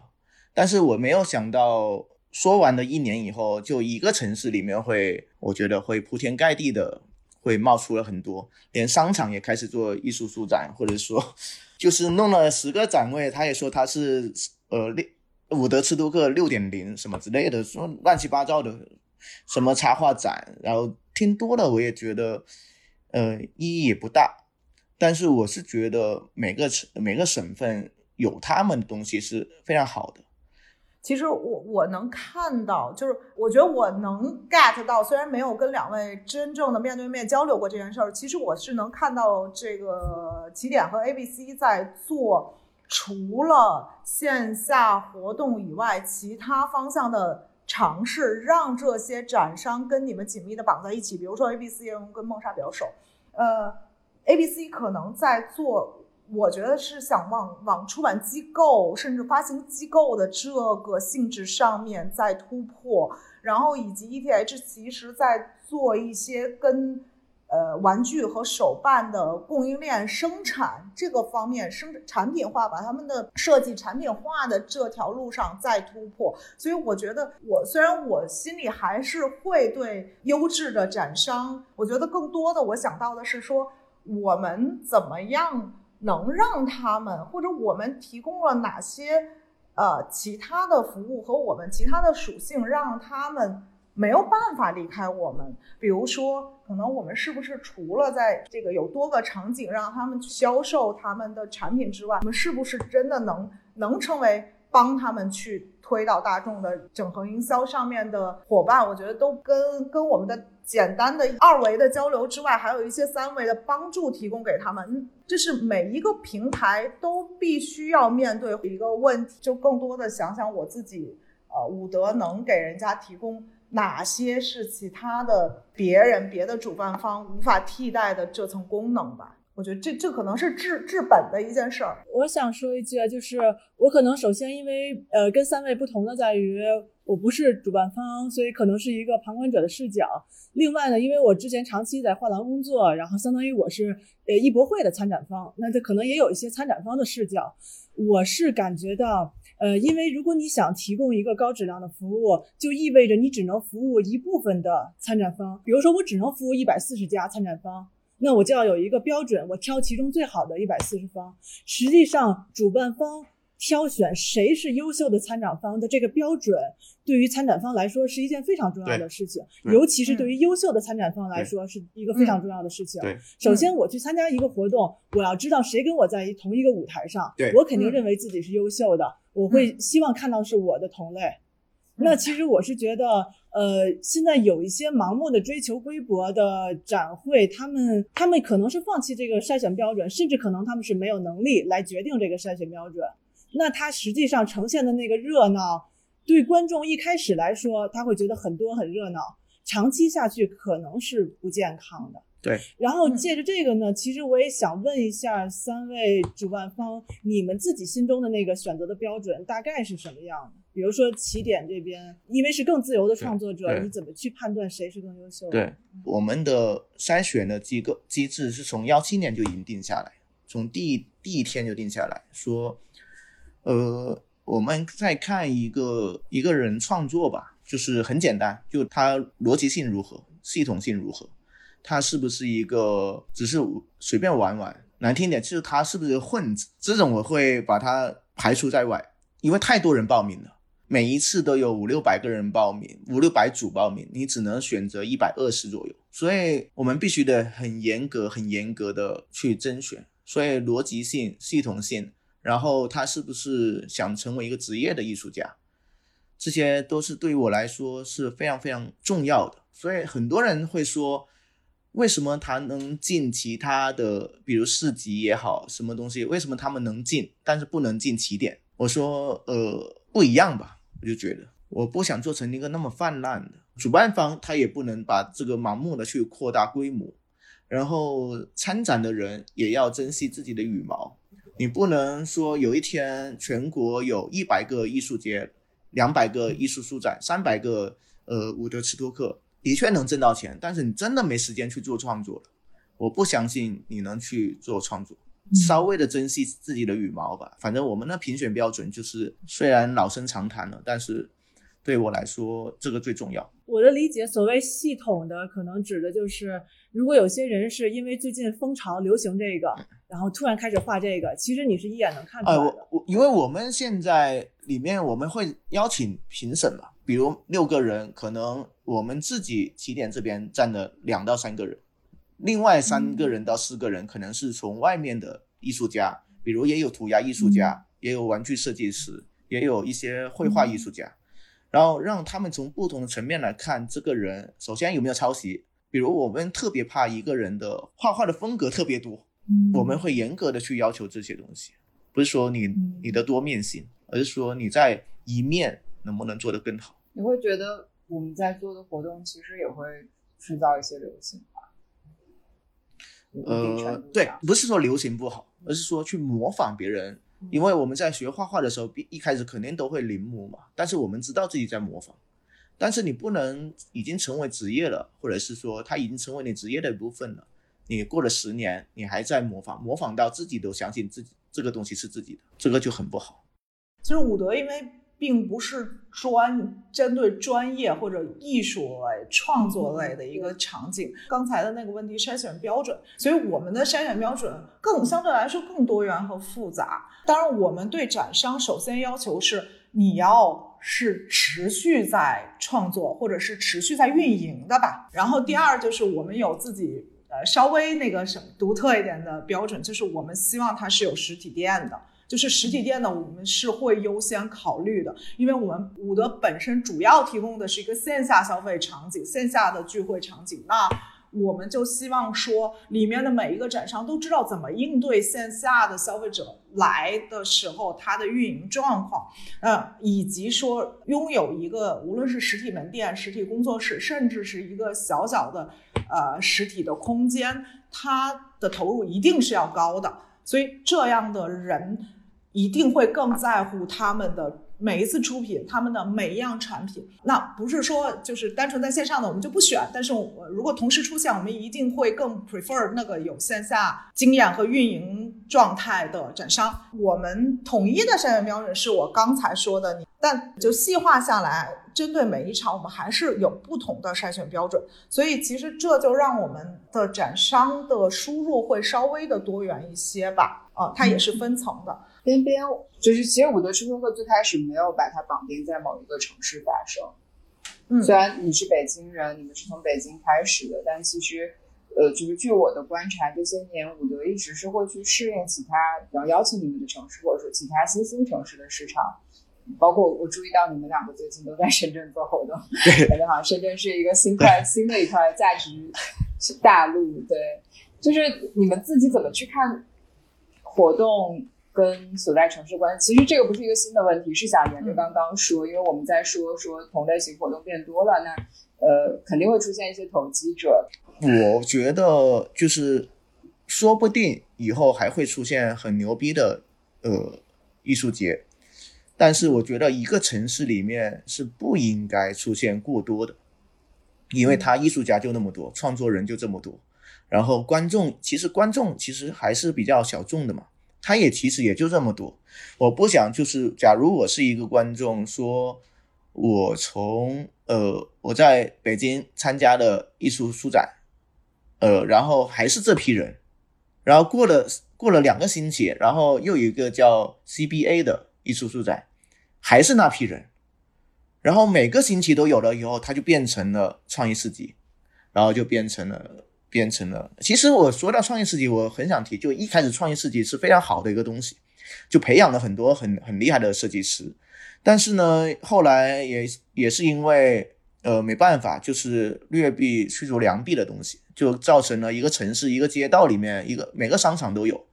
但是我没有想到，说完了一年以后，就一个城市里面会，我觉得会铺天盖地的会冒出了很多，连商场也开始做艺术书展，或者说就是弄了十个展位，他也说他是呃六伍德斯托克六点零什么之类的，说乱七八糟的什么插画展，然后听多了我也觉得呃意义也不大，但是我是觉得每个城每个省份有他们的东西是非常好的。其实我我能看到，就是我觉得我能 get 到，虽然没有跟两位真正的面对面交流过这件事儿，其实我是能看到这个起点和 ABC 在做除了线下活动以外，其他方向的尝试，让这些展商跟你们紧密的绑在一起。比如说 ABC 跟梦莎比较熟，呃，ABC 可能在做。我觉得是想往往出版机构甚至发行机构的这个性质上面再突破，然后以及 ETH 其实在做一些跟呃玩具和手办的供应链生产这个方面生产品化，把他们的设计产品化的这条路上再突破。所以我觉得，我虽然我心里还是会对优质的展商，我觉得更多的我想到的是说，我们怎么样。能让他们或者我们提供了哪些呃其他的服务和我们其他的属性，让他们没有办法离开我们？比如说，可能我们是不是除了在这个有多个场景让他们去销售他们的产品之外，我们是不是真的能能成为帮他们去推到大众的整合营销上面的伙伴？我觉得都跟跟我们的。简单的二维的交流之外，还有一些三维的帮助提供给他们，这是每一个平台都必须要面对一个问题。就更多的想想我自己，呃，伍德能给人家提供哪些是其他的别人别的主办方无法替代的这层功能吧。我觉得这这可能是治治本的一件事儿。我想说一句啊，就是我可能首先因为呃跟三位不同的在于，我不是主办方，所以可能是一个旁观者的视角。另外呢，因为我之前长期在画廊工作，然后相当于我是呃艺博会的参展方，那这可能也有一些参展方的视角。我是感觉到，呃，因为如果你想提供一个高质量的服务，就意味着你只能服务一部分的参展方。比如说，我只能服务一百四十家参展方。那我就要有一个标准，我挑其中最好的一百四十方。实际上，主办方挑选谁是优秀的参展方的这个标准，对于参展方来说是一件非常重要的事情，尤其是对于优秀的参展方来说是一个非常重要的事情。对，首先我去参加一个活动，我要知道谁跟我在一同一个舞台上，我肯定认为自己是优秀的，我会希望看到是我的同类。那其实我是觉得，呃，现在有一些盲目的追求规模的展会，他们他们可能是放弃这个筛选标准，甚至可能他们是没有能力来决定这个筛选标准。那它实际上呈现的那个热闹，对观众一开始来说，他会觉得很多很热闹，长期下去可能是不健康的。对，然后借着这个呢，其实我也想问一下三位主办方，你们自己心中的那个选择的标准大概是什么样的？比如说起点这边，因为是更自由的创作者，你怎么去判断谁是更优秀的？对，我们的筛选的机构机制是从幺七年就已经定下来，从第一第一天就定下来说，呃，我们再看一个一个人创作吧，就是很简单，就他逻辑性如何，系统性如何。他是不是一个只是随便玩玩？难听点，就是他是不是混子？这种我会把他排除在外，因为太多人报名了，每一次都有五六百个人报名，五六百组报名，你只能选择一百二十左右，所以我们必须得很严格、很严格的去甄选。所以逻辑性、系统性，然后他是不是想成为一个职业的艺术家？这些都是对于我来说是非常非常重要的。所以很多人会说，为什么他能进其他的，比如市集也好，什么东西，为什么他们能进，但是不能进起点？我说，呃，不一样吧，我就觉得，我不想做成一个那么泛滥的。主办方他也不能把这个盲目的去扩大规模，然后参展的人也要珍惜自己的羽毛。你不能说有一天全国有一百个艺术节，两百个艺术书展，三百个呃伍德斯托克，的确能挣到钱，但是你真的没时间去做创作了。我不相信你能去做创作，稍微的珍惜自己的羽毛吧。反正我们的评选标准就是，虽然老生常谈了，但是对我来说这个最重要。我的理解，所谓系统的，可能指的就是，如果有些人是因为最近风潮流行这个，然后突然开始画这个，其实你是一眼能看出哎，来的。我我因为我们现在里面我们会邀请评审嘛，比如六个人，可能我们自己起点这边占了两到三个人，另外三个人到四个人可能是从外面的艺术家，比如也有涂鸦艺术家，也有玩具设计师，也有一些绘画艺术家，然后让他们从不同的层面来看这个人，首先有没有抄袭。比如我们特别怕一个人的画画的风格特别多，嗯我们会严格的去要求这些东西，不是说你嗯你的多面性，而是说你在一面能不能做得更好。你会觉得我们在做的活动其实也会制造一些流行吧？呃，对，不是说流行不好，而是说去模仿别人。因为我们在学画画的时候，一一开始肯定都会临摹嘛，但是我们知道自己在模仿。但是你不能已经成为职业了，或者是说它已经成为你职业的一部分了。你过了十年，你还在模仿，模仿到自己都相信自己这个东西是自己的，这个就很不好。其实伍德因为并不是专针对专业或者艺术类、创作类的一个场景。刚才的那个问题筛选标准，所以我们的筛选标准更相对来说更多元和复杂。当然，我们对展商首先要求是你要是持续在创作或者是持续在运营的吧。然后第二就是我们有自己呃稍微那个什么独特一点的标准，就是我们希望它是有实体店的。就是实体店呢，我们是会优先考虑的，因为我们伍德本身主要提供的是一个线下消费场景、线下的聚会场景。那我们就希望说，里面的每一个展商都知道怎么应对线下的消费者来的时候它的运营状况，呃，以及说拥有一个无论是实体门店、实体工作室，甚至是一个小小的呃实体的空间，它的投入一定是要高的。所以这样的人一定会更在乎他们的每一次出品，他们的每一样产品。那不是说就是单纯在线上的我们就不选，但是我如果同时出现，我们一定会更 prefer 那个有线下经验和运营状态的展商。我们统一的筛选标准是我刚才说的，你但就细化下来，针对每一场我们还是有不同的筛选标准。所以其实这就让我们的展商的输入会稍微的多元一些吧。啊，它也是分层的。边边就是，其实伍德斯托克最开始没有把它绑定在某一个城市发生。嗯虽然你是北京人，你们是从北京开始的，但其实，呃，就是据我的观察，这些年伍德一直是会去适应其他，然后邀请你们的城市，或者说其他新兴城市的市场。包括我注意到你们两个最近都在深圳做活动，感觉好像深圳是一个新块新的一块价值大陆。对，就是你们自己怎么去看活动跟所在城市关系？其实这个不是一个新的问题，是想沿着刚刚说，因为我们在说说同类型活动变多了，那呃肯定会出现一些投机者。我觉得就是说不定以后还会出现很牛逼的呃艺术节，但是我觉得一个城市里面是不应该出现过多的，因为他艺术家就那么多，创作人就这么多，然后观众其实观众其实还是比较小众的嘛，他也其实也就这么多。我不想就是，假如我是一个观众，说我从呃我在北京参加的艺术书展。呃，然后还是这批人，然后过了过了两个星期，然后又有一个叫 CBA 的艺术书展，还是那批人，然后每个星期都有了以后，它就变成了创意市集，然后就变成了变成了。其实我说到创意设计，我很想提，就一开始创意设计是非常好的一个东西，就培养了很多很很厉害的设计师，但是呢，后来也也是因为呃没办法，就是劣币驱逐良币的东西，就造成了一个城市一个街道里面一个每个商场都有，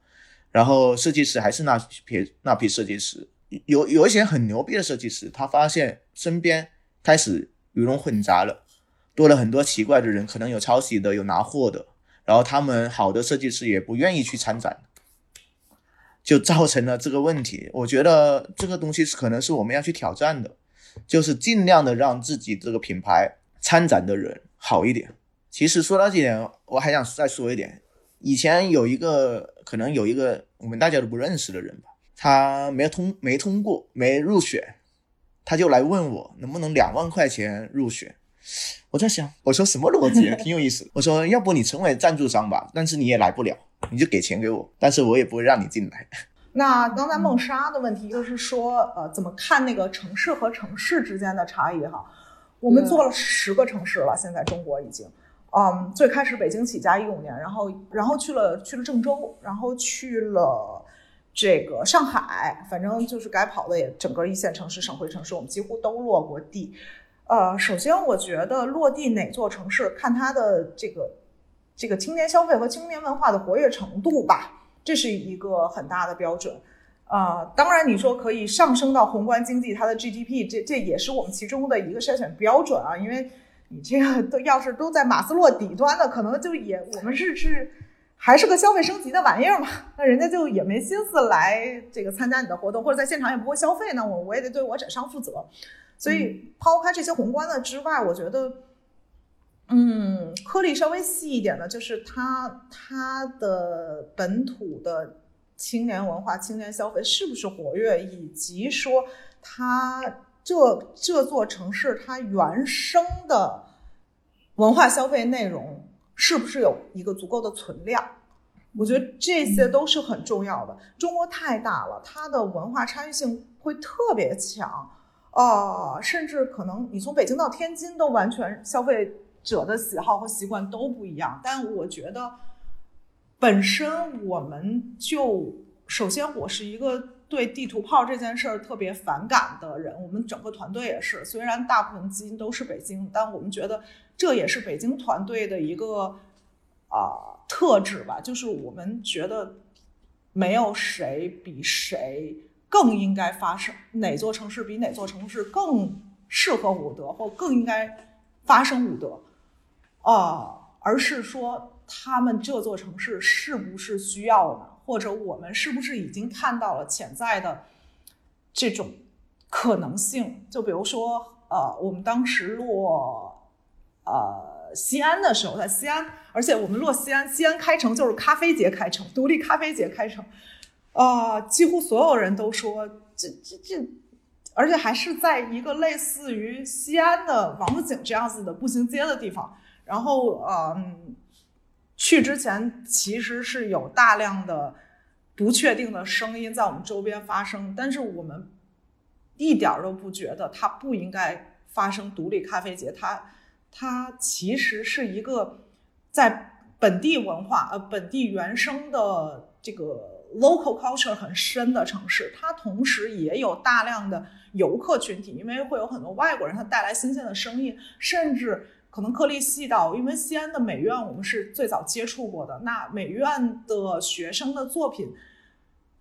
然后设计师还是那批那批设计师，有有一些很牛逼的设计师，他发现身边开始鱼龙混杂了，多了很多奇怪的人，可能有抄袭的，有拿货的，然后他们好的设计师也不愿意去参展。就造成了这个问题。我觉得这个东西是可能是我们要去挑战的，就是尽量的让自己这个品牌参展的人好一点。其实说到这点，我还想再说一点，以前有一个可能有一个我们大家都不认识的人吧，他没通没通过没入选，他就来问我能不能两万块钱入选。我在想，我说什么逻辑啊，挺有意思。我说要不你成为赞助商吧，但是你也来不了。你就给钱给我，但是我也不会让你进来。那刚才梦莎的问题就是说，呃，怎么看那个城市和城市之间的差异哈？我们做了十个城市了，现在中国已经，嗯，最开始北京起家一五年，然后然后去了去了郑州，然后去了这个上海，反正就是该跑的也整个一线城市、省会城市，我们几乎都落过地。呃，首先我觉得落地哪座城市，看它的这个。这个青年消费和青年文化的活跃程度吧，这是一个很大的标准。啊，当然你说可以上升到宏观经济，它的 GDP，这这也是我们其中的一个筛选标准啊。因为你这个都要是都在马斯洛底端的，可能就也我们是是还是个消费升级的玩意儿嘛，那人家就也没心思来这个参加你的活动，或者在现场也不会消费，那我我也得对我展商负责。所以抛开这些宏观的之外，我觉得。嗯，颗粒稍微细一点的，就是它它的本土的青年文化、青年消费是不是活跃，以及说它这这座城市它原生的文化消费内容是不是有一个足够的存量？我觉得这些都是很重要的。中国太大了，它的文化差异性会特别强，呃，甚至可能你从北京到天津都完全消费。者的喜好和习惯都不一样，但我觉得本身我们就首先我是一个对地图炮这件事儿特别反感的人，我们整个团队也是，虽然大部分基因都是北京，但我们觉得这也是北京团队的一个啊特质吧，就是我们觉得没有谁比谁更应该发生，哪座城市比哪座城市更适合武德，或更应该发生武德。呃，而是说他们这座城市是不是需要呢？或者我们是不是已经看到了潜在的这种可能性？就比如说，呃，我们当时落呃西安的时候，在西安，而且我们落西安，西安开城就是咖啡节开城，独立咖啡节开城，啊，几乎所有人都说这这这，而且还是在一个类似于西安的王府井这样子的步行街的地方。然后，嗯，去之前其实是有大量的不确定的声音在我们周边发生，但是我们一点都不觉得它不应该发生独立咖啡节。它，它其实是一个在本地文化、呃本地原生的这个 local culture 很深的城市。它同时也有大量的游客群体，因为会有很多外国人，他带来新鲜的生意，甚至。可能颗粒细到，因为西安的美院我们是最早接触过的，那美院的学生的作品，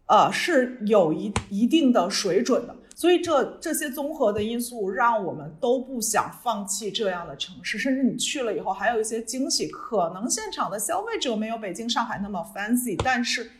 呃，是有一一定的水准的，所以这这些综合的因素让我们都不想放弃这样的城市，甚至你去了以后还有一些惊喜，可能现场的消费者没有北京、上海那么 fancy，但是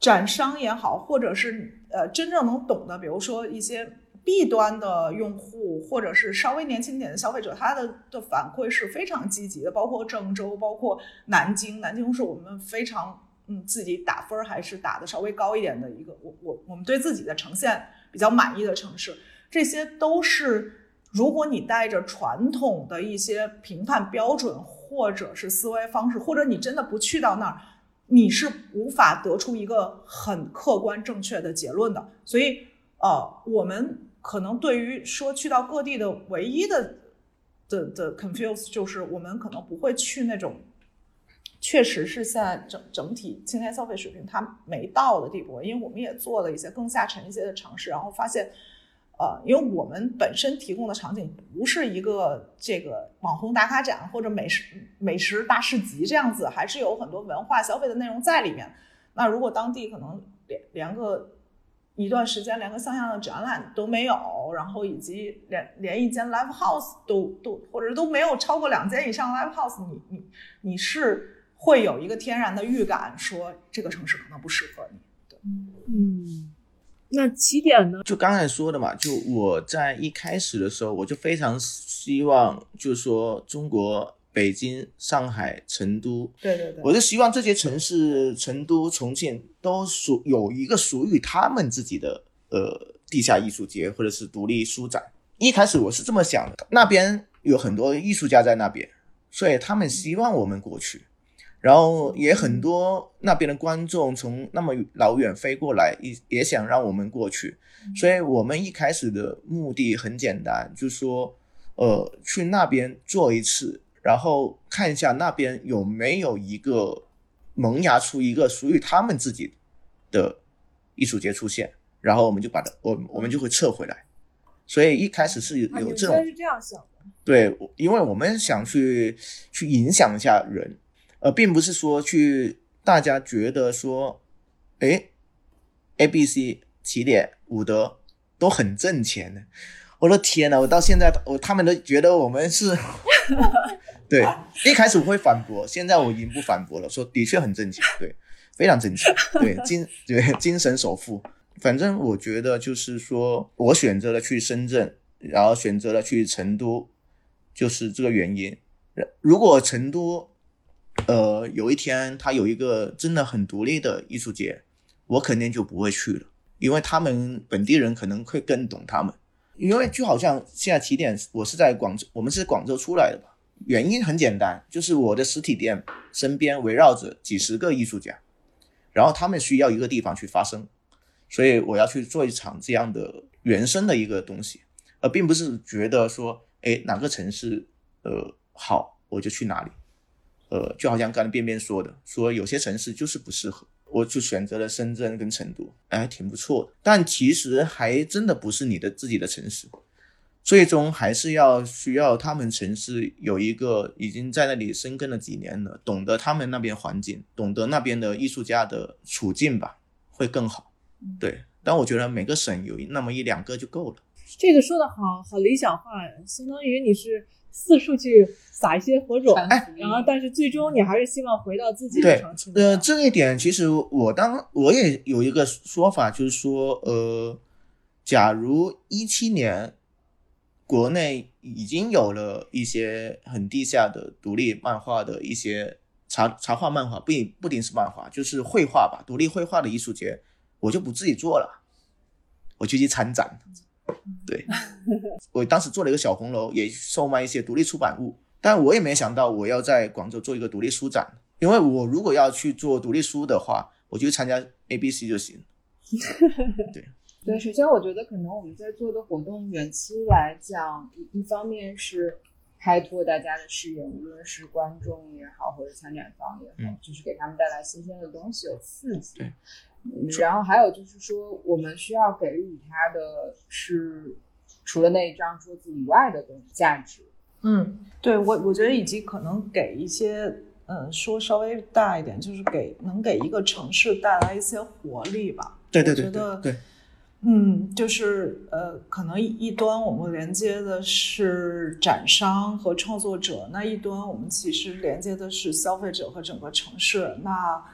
展商也好，或者是呃真正能懂的，比如说一些。B 端的用户或者是稍微年轻点的消费者，他的的反馈是非常积极的，包括郑州，包括南京，南京是我们非常嗯自己打分还是打的稍微高一点的一个，我我我们对自己的呈现比较满意的城市，这些都是如果你带着传统的一些评判标准或者是思维方式，或者你真的不去到那儿，你是无法得出一个很客观正确的结论的。所以呃，我们。可能对于说去到各地的唯一的的的 confuse 就是我们可能不会去那种，确实是现在整整体青年消费水平它没到的地步，因为我们也做了一些更下沉一些的尝试，然后发现，呃，因为我们本身提供的场景不是一个这个网红打卡展或者美食美食大市集这样子，还是有很多文化消费的内容在里面。那如果当地可能连连个一段时间连个像样的展览都没有，然后以及连连一间 live house 都都或者都没有超过两间以上 live house，你你你是会有一个天然的预感，说这个城市可能不适合你。对嗯，那起点呢？就刚才说的嘛，就我在一开始的时候，我就非常希望，就是说中国北京、上海、成都，对对对，我就希望这些城市，成都、重庆都属有一个属于他们自己的呃地下艺术节或者是独立书展。一开始我是这么想的，那边有很多艺术家在那边，所以他们希望我们过去。然后也很多那边的观众从那么老远飞过来，也也想让我们过去，所以我们一开始的目的很简单，就是说，呃，去那边做一次，然后看一下那边有没有一个萌芽出一个属于他们自己的艺术节出现，然后我们就把它，我我们就会撤回来。所以一开始是有这种是这样想的，对，因为我们想去去影响一下人，而并不是说去大家觉得说，哎，A、B、C、起点、伍德都很挣钱的。我的天呐，我到现在我他们都觉得我们是，对，一开始我会反驳，现在我已经不反驳了，说的确很挣钱，对，非常挣钱，对精对精神首富。反正我觉得就是说我选择了去深圳，然后选择了去成都，就是这个原因。如果成都，呃，有一天他有一个真的很独立的艺术节，我肯定就不会去了，因为他们本地人可能会更懂他们。因为就好像现在起点，我是在广州，我们是广州出来的吧？原因很简单，就是我的实体店身边围绕着几十个艺术家，然后他们需要一个地方去发声。所以我要去做一场这样的原生的一个东西，而并不是觉得说，哎，哪个城市呃好我就去哪里，呃，就好像刚才便便说的，说有些城市就是不适合，我就选择了深圳跟成都，哎，挺不错的。但其实还真的不是你的自己的城市，最终还是要需要他们城市有一个已经在那里生根了几年了，懂得他们那边环境，懂得那边的艺术家的处境吧，会更好。对，但我觉得每个省有那么一两个就够了。这个说的好好理想化呀，相当于你是四处去撒一些火种，哎然后但是最终你还是希望回到自己的对城市。呃，这一点其实我当我也有一个说法，就是说，呃，假如一七年国内已经有了一些很地下的独立漫画的一些茶茶画漫画，不一不仅是漫画，就是绘画吧，独立绘画的艺术节，我就不自己做了，我就去参展。对，我当时做了一个小红楼，也售卖一些独立出版物，但我也没想到我要在广州做一个独立书展，因为我如果要去做独立书的话，我就去参加 ABC 就行。对，首先我觉得可能我们在做的活动远期来讲，一一方面是开拓大家的视野，无论是观众也好，或者参展方也好，嗯就是给他们带来新鲜的东西，有刺激。然后还有就是说，我们需要给予他的是除了那一张桌子以外的东西价值。嗯，对我我觉得以及可能给一些，嗯，说稍微大一点，就是给能给一个城市带来一些活力吧。对对对我觉得对对，嗯，就是呃，可能一一端我们连接的是展商和创作者，那一端我们其实连接的是消费者和整个城市。那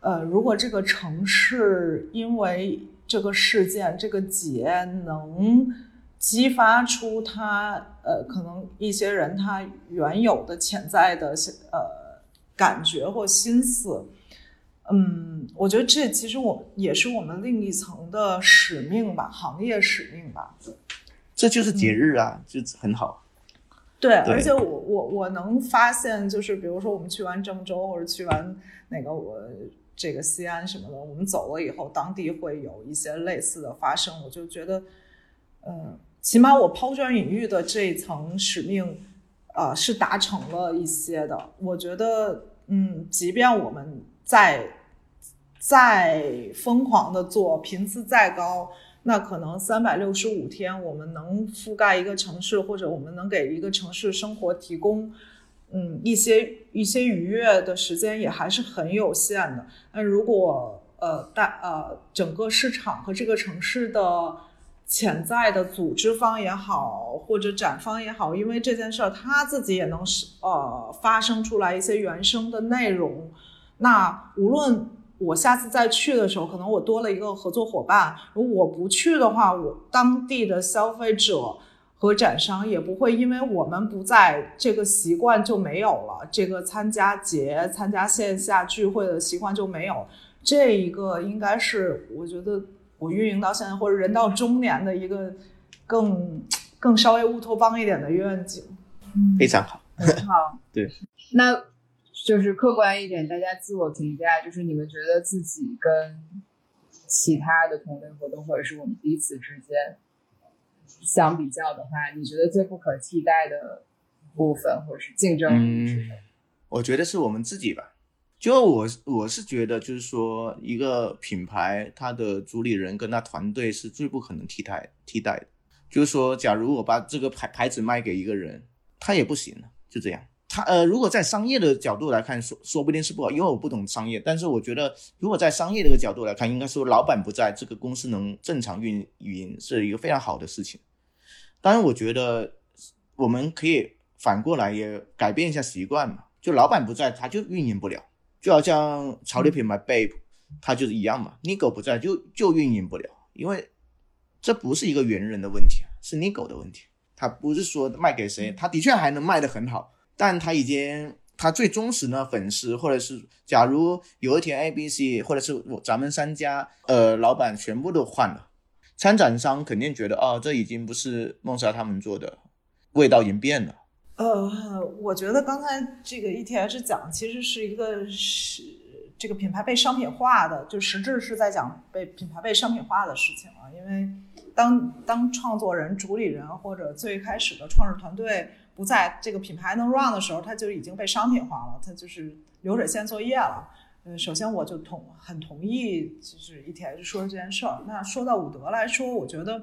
呃，如果这个城市因为这个事件、这个节能激发出他呃，可能一些人他原有的潜在的呃感觉或心思，嗯，我觉得这其实我也是我们另一层的使命吧，行业使命吧。这就是节日啊，就很好。对，对而且我我我能发现，就是比如说我们去完郑州或者去完那个我这个西安什么的，我们走了以后，当地会有一些类似的发生，我就觉得，嗯，起码我抛砖引玉的这一层使命，啊、是达成了一些的。我觉得，嗯，即便我们在再疯狂的做，频次再高，那可能三百六十五天，我们能覆盖一个城市，或者我们能给一个城市生活提供，嗯，一些一些愉悦的时间也还是很有限的。那如果呃大呃整个市场和这个城市的潜在的组织方也好，或者展方也好，因为这件事儿他自己也能是呃发生出来一些原生的内容。那无论我下次再去的时候，可能我多了一个合作伙伴。如果我不去的话，我当地的消费者和展商也不会因为我们不在，这个习惯就没有了，这个参加节、参加线下聚会的习惯就没有。这一个应该是我觉得我运营到现在或者人到中年的一个更更稍微乌托邦一点的愿景。非常好。很好。对，那就是客观一点，大家自我评价，就是你们觉得自己跟其他的同类活动，或者是我们彼此之间相比较的话，你觉得最不可替代的部分，或者是竞争力是什么？我觉得是我们自己吧。就我我是觉得，就是说一个品牌，它的主理人跟他团队是最不可能替代替代的。就是说，假如我把这个牌牌子卖给一个人，他也不行了，就这样。他呃，如果在商业的角度来看，说说不定是不好，因为我不懂商业。但是我觉得，如果在商业这个角度来看，应该说老板不在，这个公司能正常运营是一个非常好的事情。当然，我觉得我们可以反过来也改变一下习惯嘛。就老板不在，他就运营不了。就好像潮流品牌 Bape，它就是一样嘛。Nigo 不在，就就运营不了，因为这不是一个猿人的问题，是 Nigo 的问题。他不是说卖给谁，他的确还能卖得很好，但他已经他最忠实的粉丝，或者是假如有一天 A、B、C，或者是我咱们三家呃老板全部都换了，参展商肯定觉得哦，这已经不是梦莎他们做的，味道已经变了。呃，我觉得刚才这个 ETH 讲其实是一个是这个品牌被商品化的，就实质是在讲被品牌被商品化的事情了。因为当当创作人、主理人或者最开始的创始团队不在这个品牌能 run 的时候，它就已经被商品化了，它就是流水线作业了。首先我就同很同意，就是 ETH 说的这件事儿。那说到伍德来说，我觉得。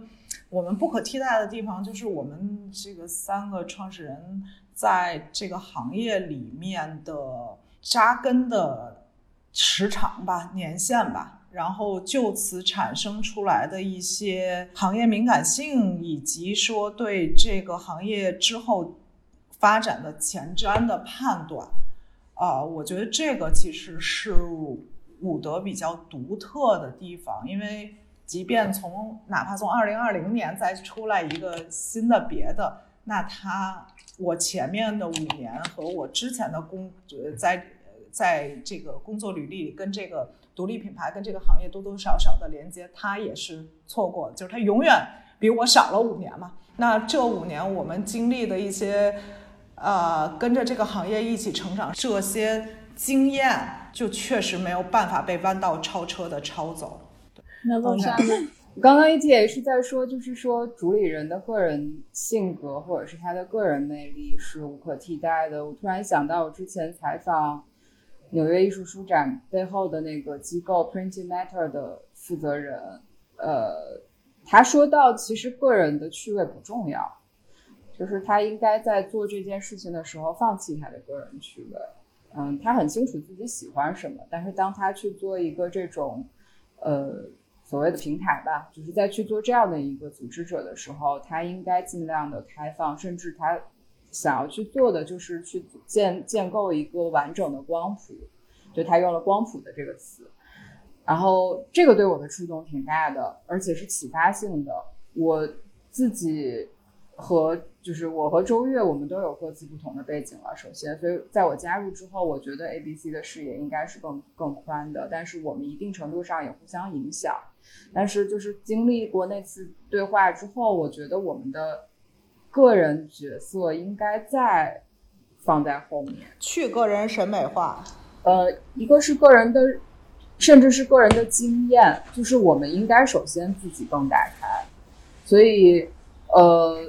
我们不可替代的地方就是我们这个三个创始人在这个行业里面的扎根的时长吧、年限吧，然后就此产生出来的一些行业敏感性，以及说对这个行业之后发展的前瞻的判断。啊，我觉得这个其实是伍德比较独特的地方，因为。即便从哪怕从二零二零年再出来一个新的别的，那他我前面的五年和我之前的工在在这个工作履历跟这个独立品牌跟这个行业多多少少的连接，他也是错过，就是他永远比我少了五年嘛。那这五年我们经历的一些，呃，跟着这个行业一起成长，这些经验就确实没有办法被弯道超车的超走。那梦莎呢？刚刚 ETH 在说，就是说主理人的个人性格或者是他的个人魅力是无可替代的。我突然想到，我之前采访纽约艺术书展背后的那个机构 Printing Matter 的负责人，呃，他说到，其实个人的趣味不重要，就是他应该在做这件事情的时候放弃他的个人趣味。嗯，他很清楚自己喜欢什么，但是当他去做一个这种，呃。所谓的平台吧，就是在去做这样的一个组织者的时候，他应该尽量的开放，甚至他想要去做的就是去建建构一个完整的光谱，就他用了“光谱”的这个词，然后这个对我的触动挺大的，而且是启发性的。我自己。和就是我和周越，我们都有各自不同的背景了。首先，所以在我加入之后，我觉得 A B C 的视野应该是更更宽的。但是我们一定程度上也互相影响。但是就是经历过那次对话之后，我觉得我们的个人角色应该再放在后面，去个人审美化。呃，一个是个人的，甚至是个人的经验，就是我们应该首先自己更打开。所以，呃。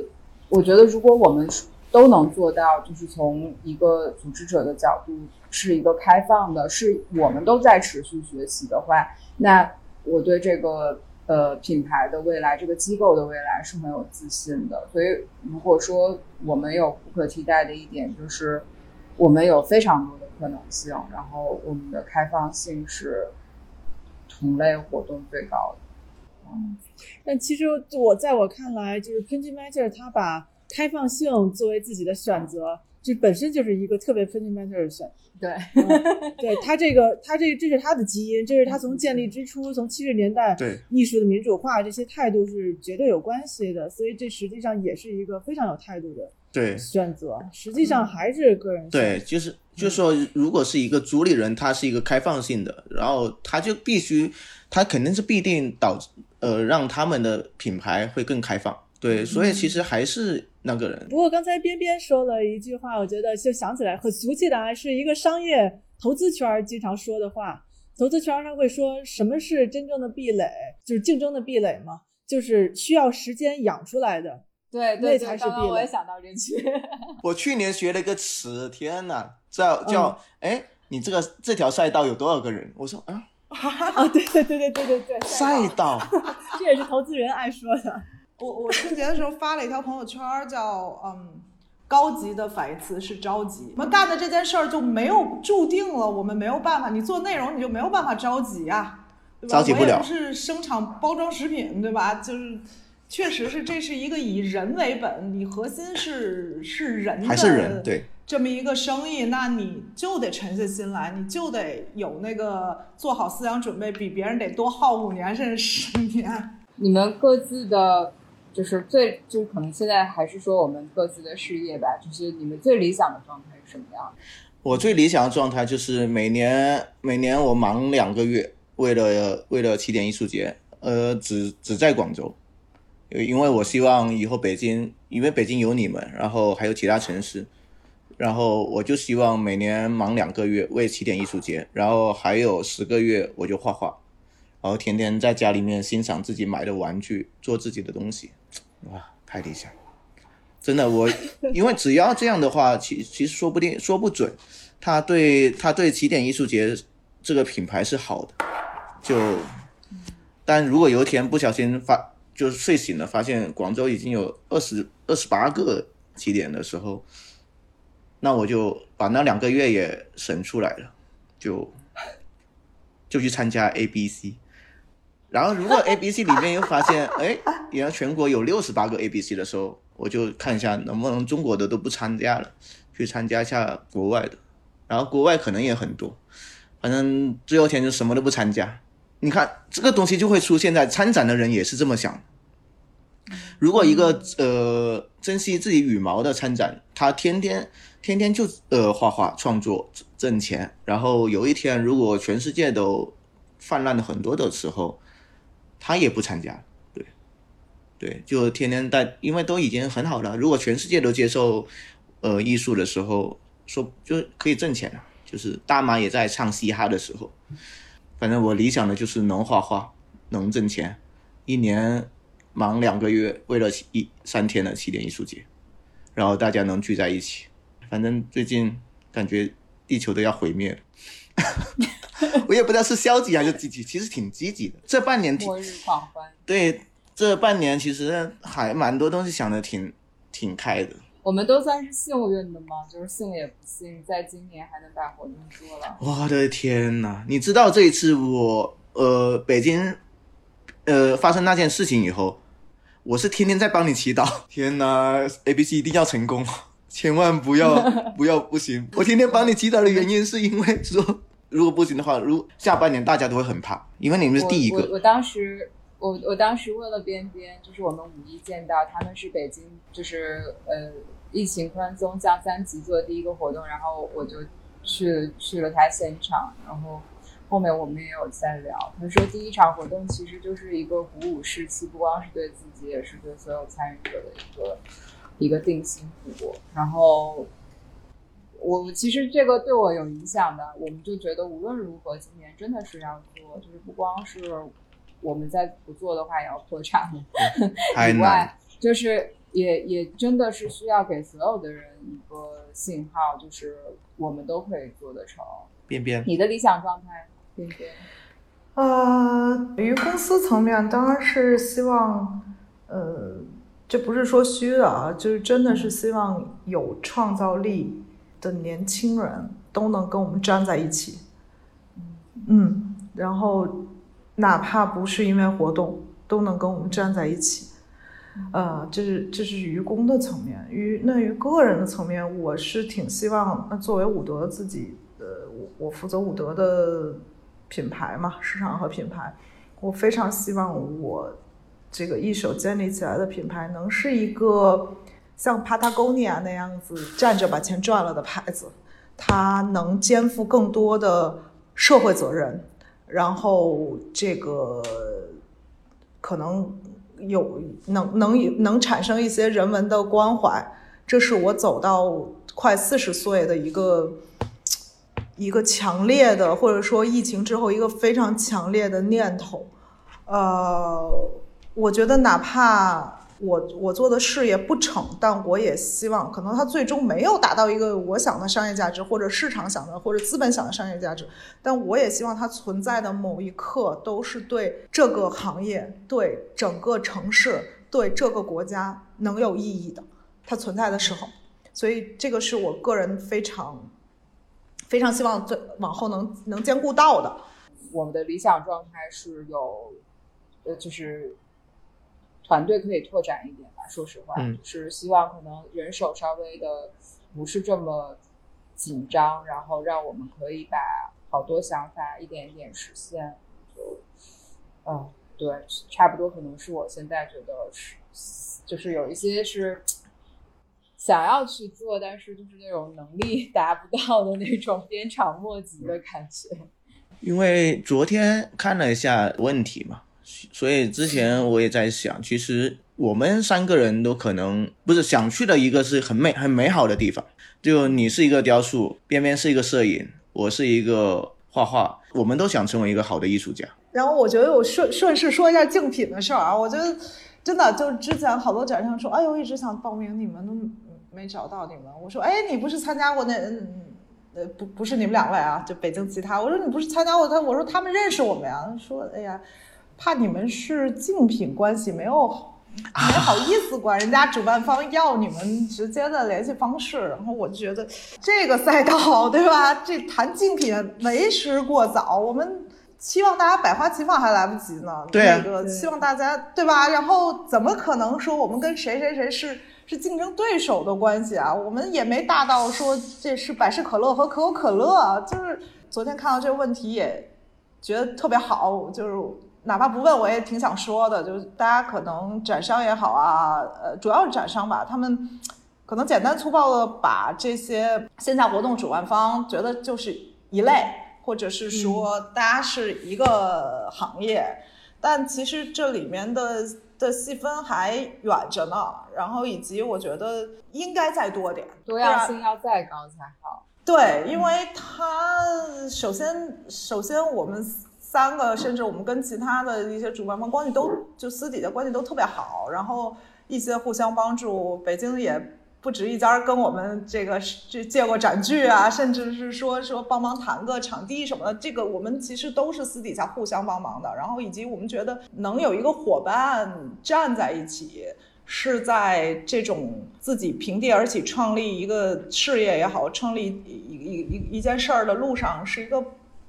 我觉得，如果我们都能做到，就是从一个组织者的角度是一个开放的，是我们都在持续学习的话，那我对这个呃品牌的未来，这个机构的未来是很有自信的。所以如果说我们有不可替代的一点，就是我们有非常多的可能性，然后我们的开放性是同类活动最高的。但其实我在我看来，就是 Punji Matter 他把开放性作为自己的选择，这本身就是一个特别 Punji Matter 的选择。对，对他这个，他这这是他的基因，这是他从建立之初，从七十年代对艺术的民主化这些态度是绝对有关系的，所以这实际上也是一个非常有态度的对选择。实际上还是个人对，就是就是说，如果是一个主理人，他是一个开放性的，然后他就必须，他肯定是必定导致呃让他们的品牌会更开放。对，所以其实还是那个人。不过刚才边边说了一句话，我觉得就想起来很俗气的，啊，是一个商业投资圈经常说的话。投资圈儿他会说什么是真正的壁垒，就是竞争的壁垒嘛，就是需要时间养出来的。对那才是壁垒刚刚我也想到这句。我去年学了一个词，天呐，叫叫哎，你这个这条赛道有多少个人？我说啊，啊，对对对对对对对，赛道，这也是投资人爱说的。我我春节的时候发了一条朋友圈，叫嗯，高级的反义词是着急。我们干的这件事儿就没有注定了，我们没有办法，你做内容你就没有办法着急啊，对吧？着急不了我也不是生产包装食品，对吧？就是。确实是，这是一个以人为本，你核心是是人的，还是人对这么一个生意，那你就得沉下心来，你就得有那个做好思想准备，比别人得多耗五年甚至十年。你们各自的，就是最，就是可能现在还是说我们各自的事业吧，就是你们最理想的状态是什么样的？我最理想的状态就是每年每年我忙两个月，为了为了起点艺术节，呃，只只在广州。因为我希望以后北京，因为北京有你们，然后还有其他城市，然后我就希望每年忙两个月为起点艺术节，然后还有十个月我就画画，然后天天在家里面欣赏自己买的玩具，做自己的东西，哇，太理想！真的，我因为只要这样的话，其其实说不定说不准，他对他对起点艺术节这个品牌是好的，就，但如果有一天不小心发。就是睡醒了，发现广州已经有二十二十八个起点的时候，那我就把那两个月也省出来了，就就去参加 A B C。然后如果 A B C 里面又发现，哎，原来全国有六十八个 A B C 的时候，我就看一下能不能中国的都不参加了，去参加一下国外的。然后国外可能也很多，反正最后天就什么都不参加。你看这个东西就会出现在参展的人也是这么想。如果一个呃珍惜自己羽毛的参展，他天天天天就呃画画创作挣钱，然后有一天如果全世界都泛滥了很多的时候，他也不参加。对，对，就天天在，因为都已经很好了。如果全世界都接受呃艺术的时候，说就可以挣钱了。就是大妈也在唱嘻哈的时候。反正我理想的就是能画画，能挣钱，一年忙两个月，为了一三天的起点艺术节，然后大家能聚在一起。反正最近感觉地球都要毁灭了，我也不知道是消极还是积极，其实挺积极的。这半年挺对，这半年其实还蛮多东西想的挺挺开的。我们都算是幸运的吗？就是幸也不幸，在今年还能把活动做了。我的天呐！你知道这一次我呃北京呃发生那件事情以后，我是天天在帮你祈祷。天呐，A B C 一定要成功，千万不要 不要不行。我天天帮你祈祷的原因是因为说，如果不行的话，如下半年大家都会很怕，因为你们是第一个。我当时。我我当时问了边边，就是我们五一见到他们是北京，就是呃疫情宽松降三级做的第一个活动，然后我就去去了他现场，然后后面我们也有在聊。他说第一场活动其实就是一个鼓舞士气，不光是对自己，也是对所有参与者的一个一个定心鼓。然后我其实这个对我有影响的，我们就觉得无论如何今年真的是要做，就是不光是。我们再不做的话，也要破产。以外，就是也也真的是需要给所有的人一个信号，就是我们都可以做得成。边边，你的理想状态，边边。呃，于公司层面，当然是希望，呃，这不是说虚的啊，就是真的是希望有创造力的年轻人都能跟我们站在一起。嗯，然后哪怕不是因为活动，都能跟我们站在一起。呃，这是这是于公的层面，于那于个人的层面，我是挺希望，那作为伍德自己，呃，我我负责伍德的品牌嘛，市场和品牌，我非常希望我这个一手建立起来的品牌能是一个像 Patagonia 那样子站着把钱赚了的牌子，它能肩负更多的社会责任，然后这个可能。有能能能产生一些人文的关怀，这是我走到快四十岁的一个一个强烈的，或者说疫情之后一个非常强烈的念头。呃，我觉得哪怕。我我做的事业不成，但我也希望，可能它最终没有达到一个我想的商业价值，或者市场想的，或者资本想的商业价值，但我也希望它存在的某一刻都是对这个行业、对整个城市、对这个国家能有意义的。它存在的时候，所以这个是我个人非常非常希望最往后能能兼顾到的。我们的理想状态是有，呃，就是。团队可以拓展一点吧，说实话，就是希望可能人手稍微的不是这么紧张，然后让我们可以把好多想法一点一点实现。就，嗯，对，差不多可能是我现在觉得是，就是有一些是想要去做，但是就是那种能力 达不到的那种鞭长莫及的感觉。因为昨天看了一下问题嘛。所以之前我也在想，其实我们三个人都可能不是想去的一个是很美很美好的地方。就你是一个雕塑，边边是一个摄影，我是一个画画，我们都想成为一个好的艺术家。然后我觉得我顺顺势说一下竞品的事儿啊，我觉得真的就之前好多展商说，哎呦，一直想报名，你们都没找到你们。我说，哎，你不是参加过那，呃，不不是你们两位啊，就北京其他。我说你不是参加过他，我说他们认识我们呀。说，哎呀。怕你们是竞品关系，没有没好意思管人家主办方要你们直接的联系方式。然后我就觉得这个赛道，对吧？这谈竞品为时过早。我们期望大家百花齐放还来不及呢。对。那个希望大家对。吧？然后怎么可能说我们跟谁谁谁是是竞争对。手的关系啊？我们也没大到说这是百事可乐和可口可乐。就是昨天看到这个问题也觉得特别好，就是。哪怕不问，我也挺想说的。就是大家可能展商也好啊，呃，主要是展商吧，他们可能简单粗暴的把这些线下活动主办方觉得就是一类，或者是说大家是一个行业，但其实这里面的的细分还远着呢。然后以及我觉得应该再多点，多样性要再高才好。对，因为它首先首先我们。三个，甚至我们跟其他的一些主办方关系都就私底下关系都特别好，然后一些互相帮助。北京也不止一家跟我们这个这借过展具啊，甚至是说说帮忙谈个场地什么的，这个我们其实都是私底下互相帮忙的。然后以及我们觉得能有一个伙伴站在一起，是在这种自己平地而起创立一个事业也好，创立一一一一件事儿的路上，是一个。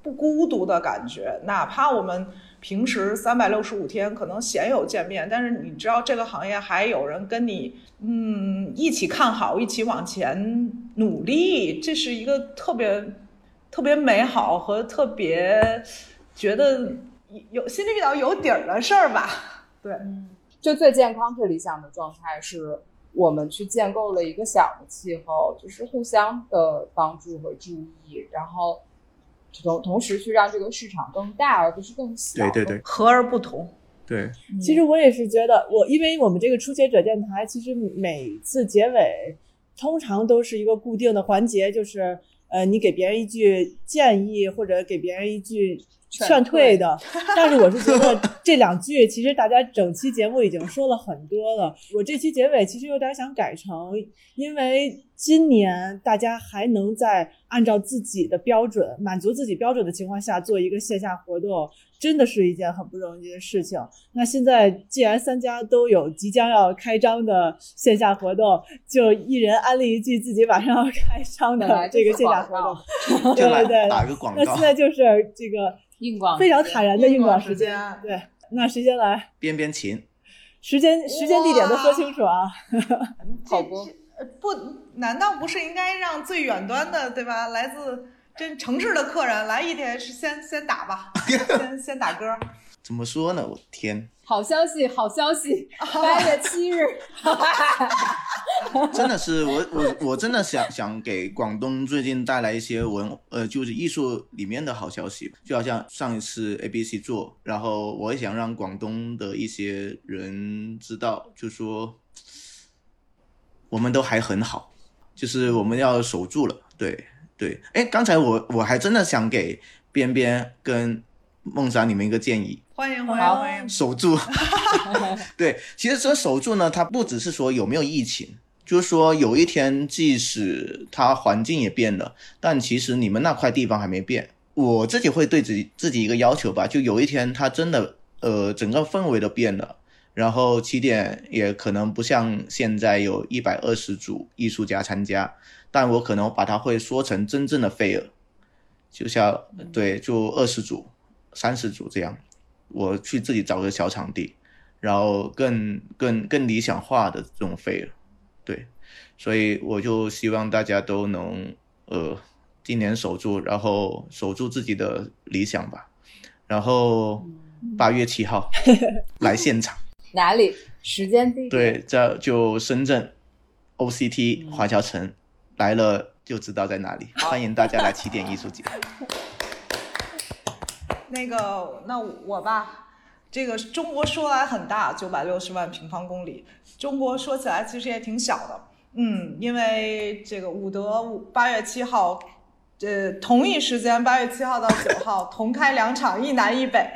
不孤独的感觉，哪怕我们平时三百六十五天可能鲜有见面，但是你知道这个行业还有人跟你，嗯，一起看好，一起往前努力，这是一个特别特别美好和特别觉得有心里比较有底儿的事儿吧？对，就最健康、最理想的状态是我们去建构了一个小的气候，就是互相的帮助和注意，然后。同同时去让这个市场更大，而不是更小。对对对，和而不同。对，其实我也是觉得，我因为我们这个初学者电台，其实每次结尾通常都是一个固定的环节，就是呃，你给别人一句建议，或者给别人一句劝退的。但是我是觉得这两句，其实大家整期节目已经说了很多了。我这期结尾其实有点想改成，因为。今年大家还能在按照自己的标准、满足自己标准的情况下做一个线下活动，真的是一件很不容易的事情。那现在既然三家都有即将要开张的线下活动，就一人安利一句自己马上要开张的这个线下活动。对对对打个广告那现。在就是这个硬广非常坦然的硬广时时间。对，那谁先来？边边琴，时间、时间、地点都说清楚啊！不，难道不是应该让最远端的对吧？来自这城市的客人来一点先先打吧，先先打歌。怎么说呢？我天，好消息，好消息！八月七日，真的是我我我真的想想给广东最近带来一些文呃就是艺术里面的好消息，就好像上一次 A B C 做，然后我也想让广东的一些人知道，就说我们都还很好，就是我们要守住了，对对。哎，刚才我我还真的想给边边跟梦莎你们一个建议，欢迎欢迎好欢迎！守住。对，其实这守住呢，它不只是说有没有疫情，就是说有一天即使它环境也变了，但其实你们那块地方还没变。我自己会对自己自己一个要求吧，就有一天它真的呃整个氛围都变了，然后起点也可能不像现在有一百二十组艺术家参加，但我可能把它会说成真正的 fair，就像对就二十组、三十组这样。我去自己找个小场地，然后更更更理想化的这种飞了，对，所以我就希望大家都能呃今年守住，然后守住自己的理想吧，然后八月七号来现场，哪里？时间地点？对，这就深圳 OCT 华侨城。来了就知道在哪里，欢迎大家来起点艺术节。那个，那我吧，这个中国说来很大，九百六十万平方公里，中国说起来其实也挺小的。嗯，因为这个伍德八月七号，呃，同一时间八月七号到九号同开两场，一南一北。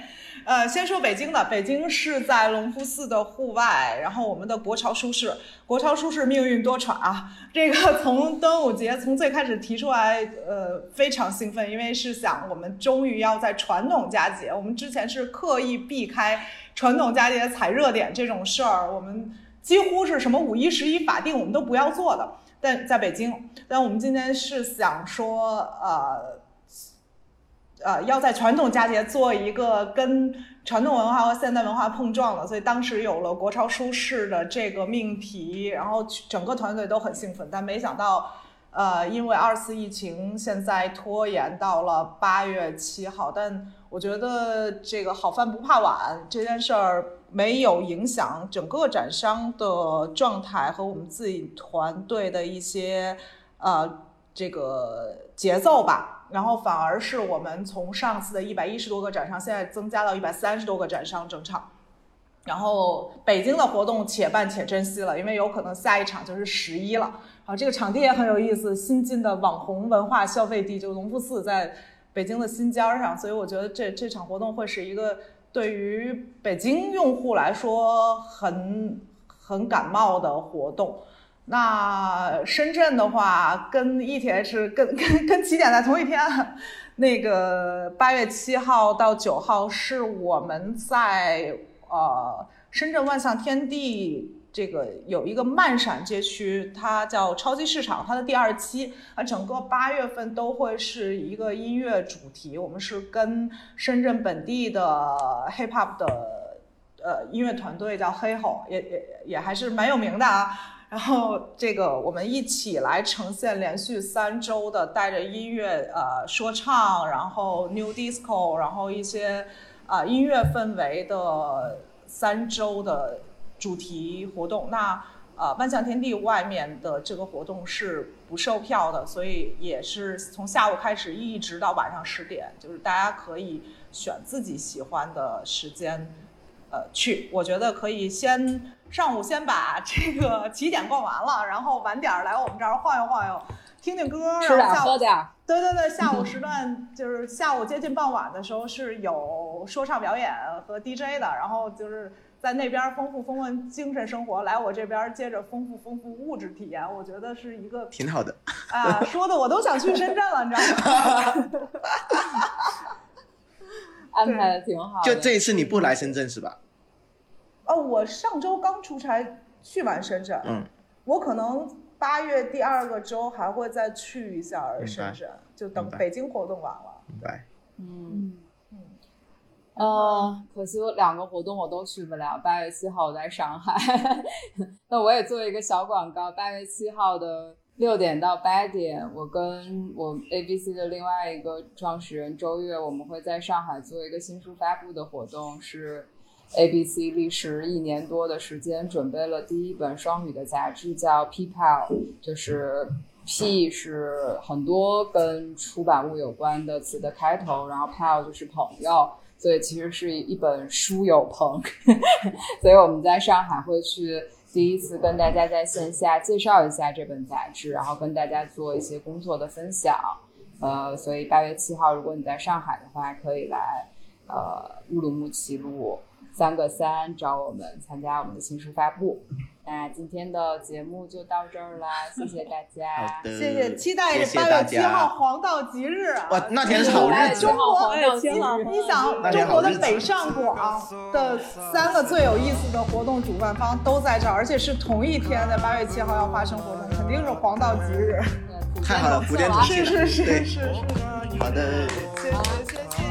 呃，先说北京的，北京是在隆福寺的户外，然后我们的国潮书市，国潮书市命运多舛啊！这个从端午节从最开始提出来，呃，非常兴奋，因为是想我们终于要在传统佳节，我们之前是刻意避开传统佳节踩热点这种事儿，我们几乎是什么五一、十一法定我们都不要做的。但在北京，但我们今天是想说，呃。呃，要在传统佳节做一个跟传统文化和现代文化碰撞的，所以当时有了国潮书市的这个命题，然后整个团队都很兴奋，但没想到，呃，因为二次疫情现在拖延到了八月七号，但我觉得这个好饭不怕晚这件事儿没有影响整个展商的状态和我们自己团队的一些呃这个节奏吧。然后反而是我们从上次的一百一十多个展商，现在增加到一百三十多个展商整场。然后北京的活动且办且珍惜了，因为有可能下一场就是十一了。啊这个场地也很有意思，新进的网红文化消费地，就农夫寺在北京的新尖儿上，所以我觉得这这场活动会是一个对于北京用户来说很很感冒的活动。那深圳的话，跟 ETH 跟 跟跟起点在同一天，那个八月七号到九号是我们在呃深圳万象天地这个有一个漫闪街区，它叫超级市场，它的第二期啊，整个八月份都会是一个音乐主题，我们是跟深圳本地的 hip hop 的呃音乐团队叫黑吼，也也也还是蛮有名的啊。然后这个我们一起来呈现连续三周的带着音乐呃说唱，然后 new disco，然后一些啊、呃、音乐氛围的三周的主题活动。那呃万象天地外面的这个活动是不售票的，所以也是从下午开始一直到晚上十点，就是大家可以选自己喜欢的时间。呃，去，我觉得可以先上午先把这个起点逛完了，然后晚点来我们这儿晃悠晃悠，听听歌，吃点然后喝点。对对对，下午时段就是下午接近傍晚的时候是有说唱表演和 DJ 的，然后就是在那边丰富丰富精神生活，来我这边接着丰富丰富物质体验，我觉得是一个挺好的。啊，说的我都想去深圳了，你知道吗？安排的挺好的。就这一次你不来深圳是吧？哦，我上周刚出差去完深圳，嗯，我可能八月第二个周还会再去一下深圳，就等北京活动完了。明白。嗯，呃，可惜我两个活动我都去不了。八月七号我在上海，那我也做一个小广告。八月七号的六点到八点，我跟我 ABC 的另外一个创始人周月，我们会在上海做一个新书发布的活动，是 ABC 历时一年多的时间准备了第一本双语的杂志，叫 P Pal，就是 P 是很多跟出版物有关的词的开头，然后 Pal 就是朋友，所以其实是一本书友棚。所以我们在上海会去第一次跟大家在线下介绍一下这本杂志，然后跟大家做一些工作的分享。呃，所以八月七号，如果你在上海的话，可以来呃乌鲁木齐路三个三找我们参加我们的新书发布。那今天的节目就到这儿啦，谢谢大好家。的，谢谢，期待八月七号黄道吉日啊！哇，那天是好日子中。国八月七号你想，中国的北上广的三个最有意思的活动主办方都在这儿，而且是同一天，在八月七号要发生活动，肯定是黄道吉日。太好了，福建同庆了。是是是对是是，好的，谢谢谢谢。谢谢谢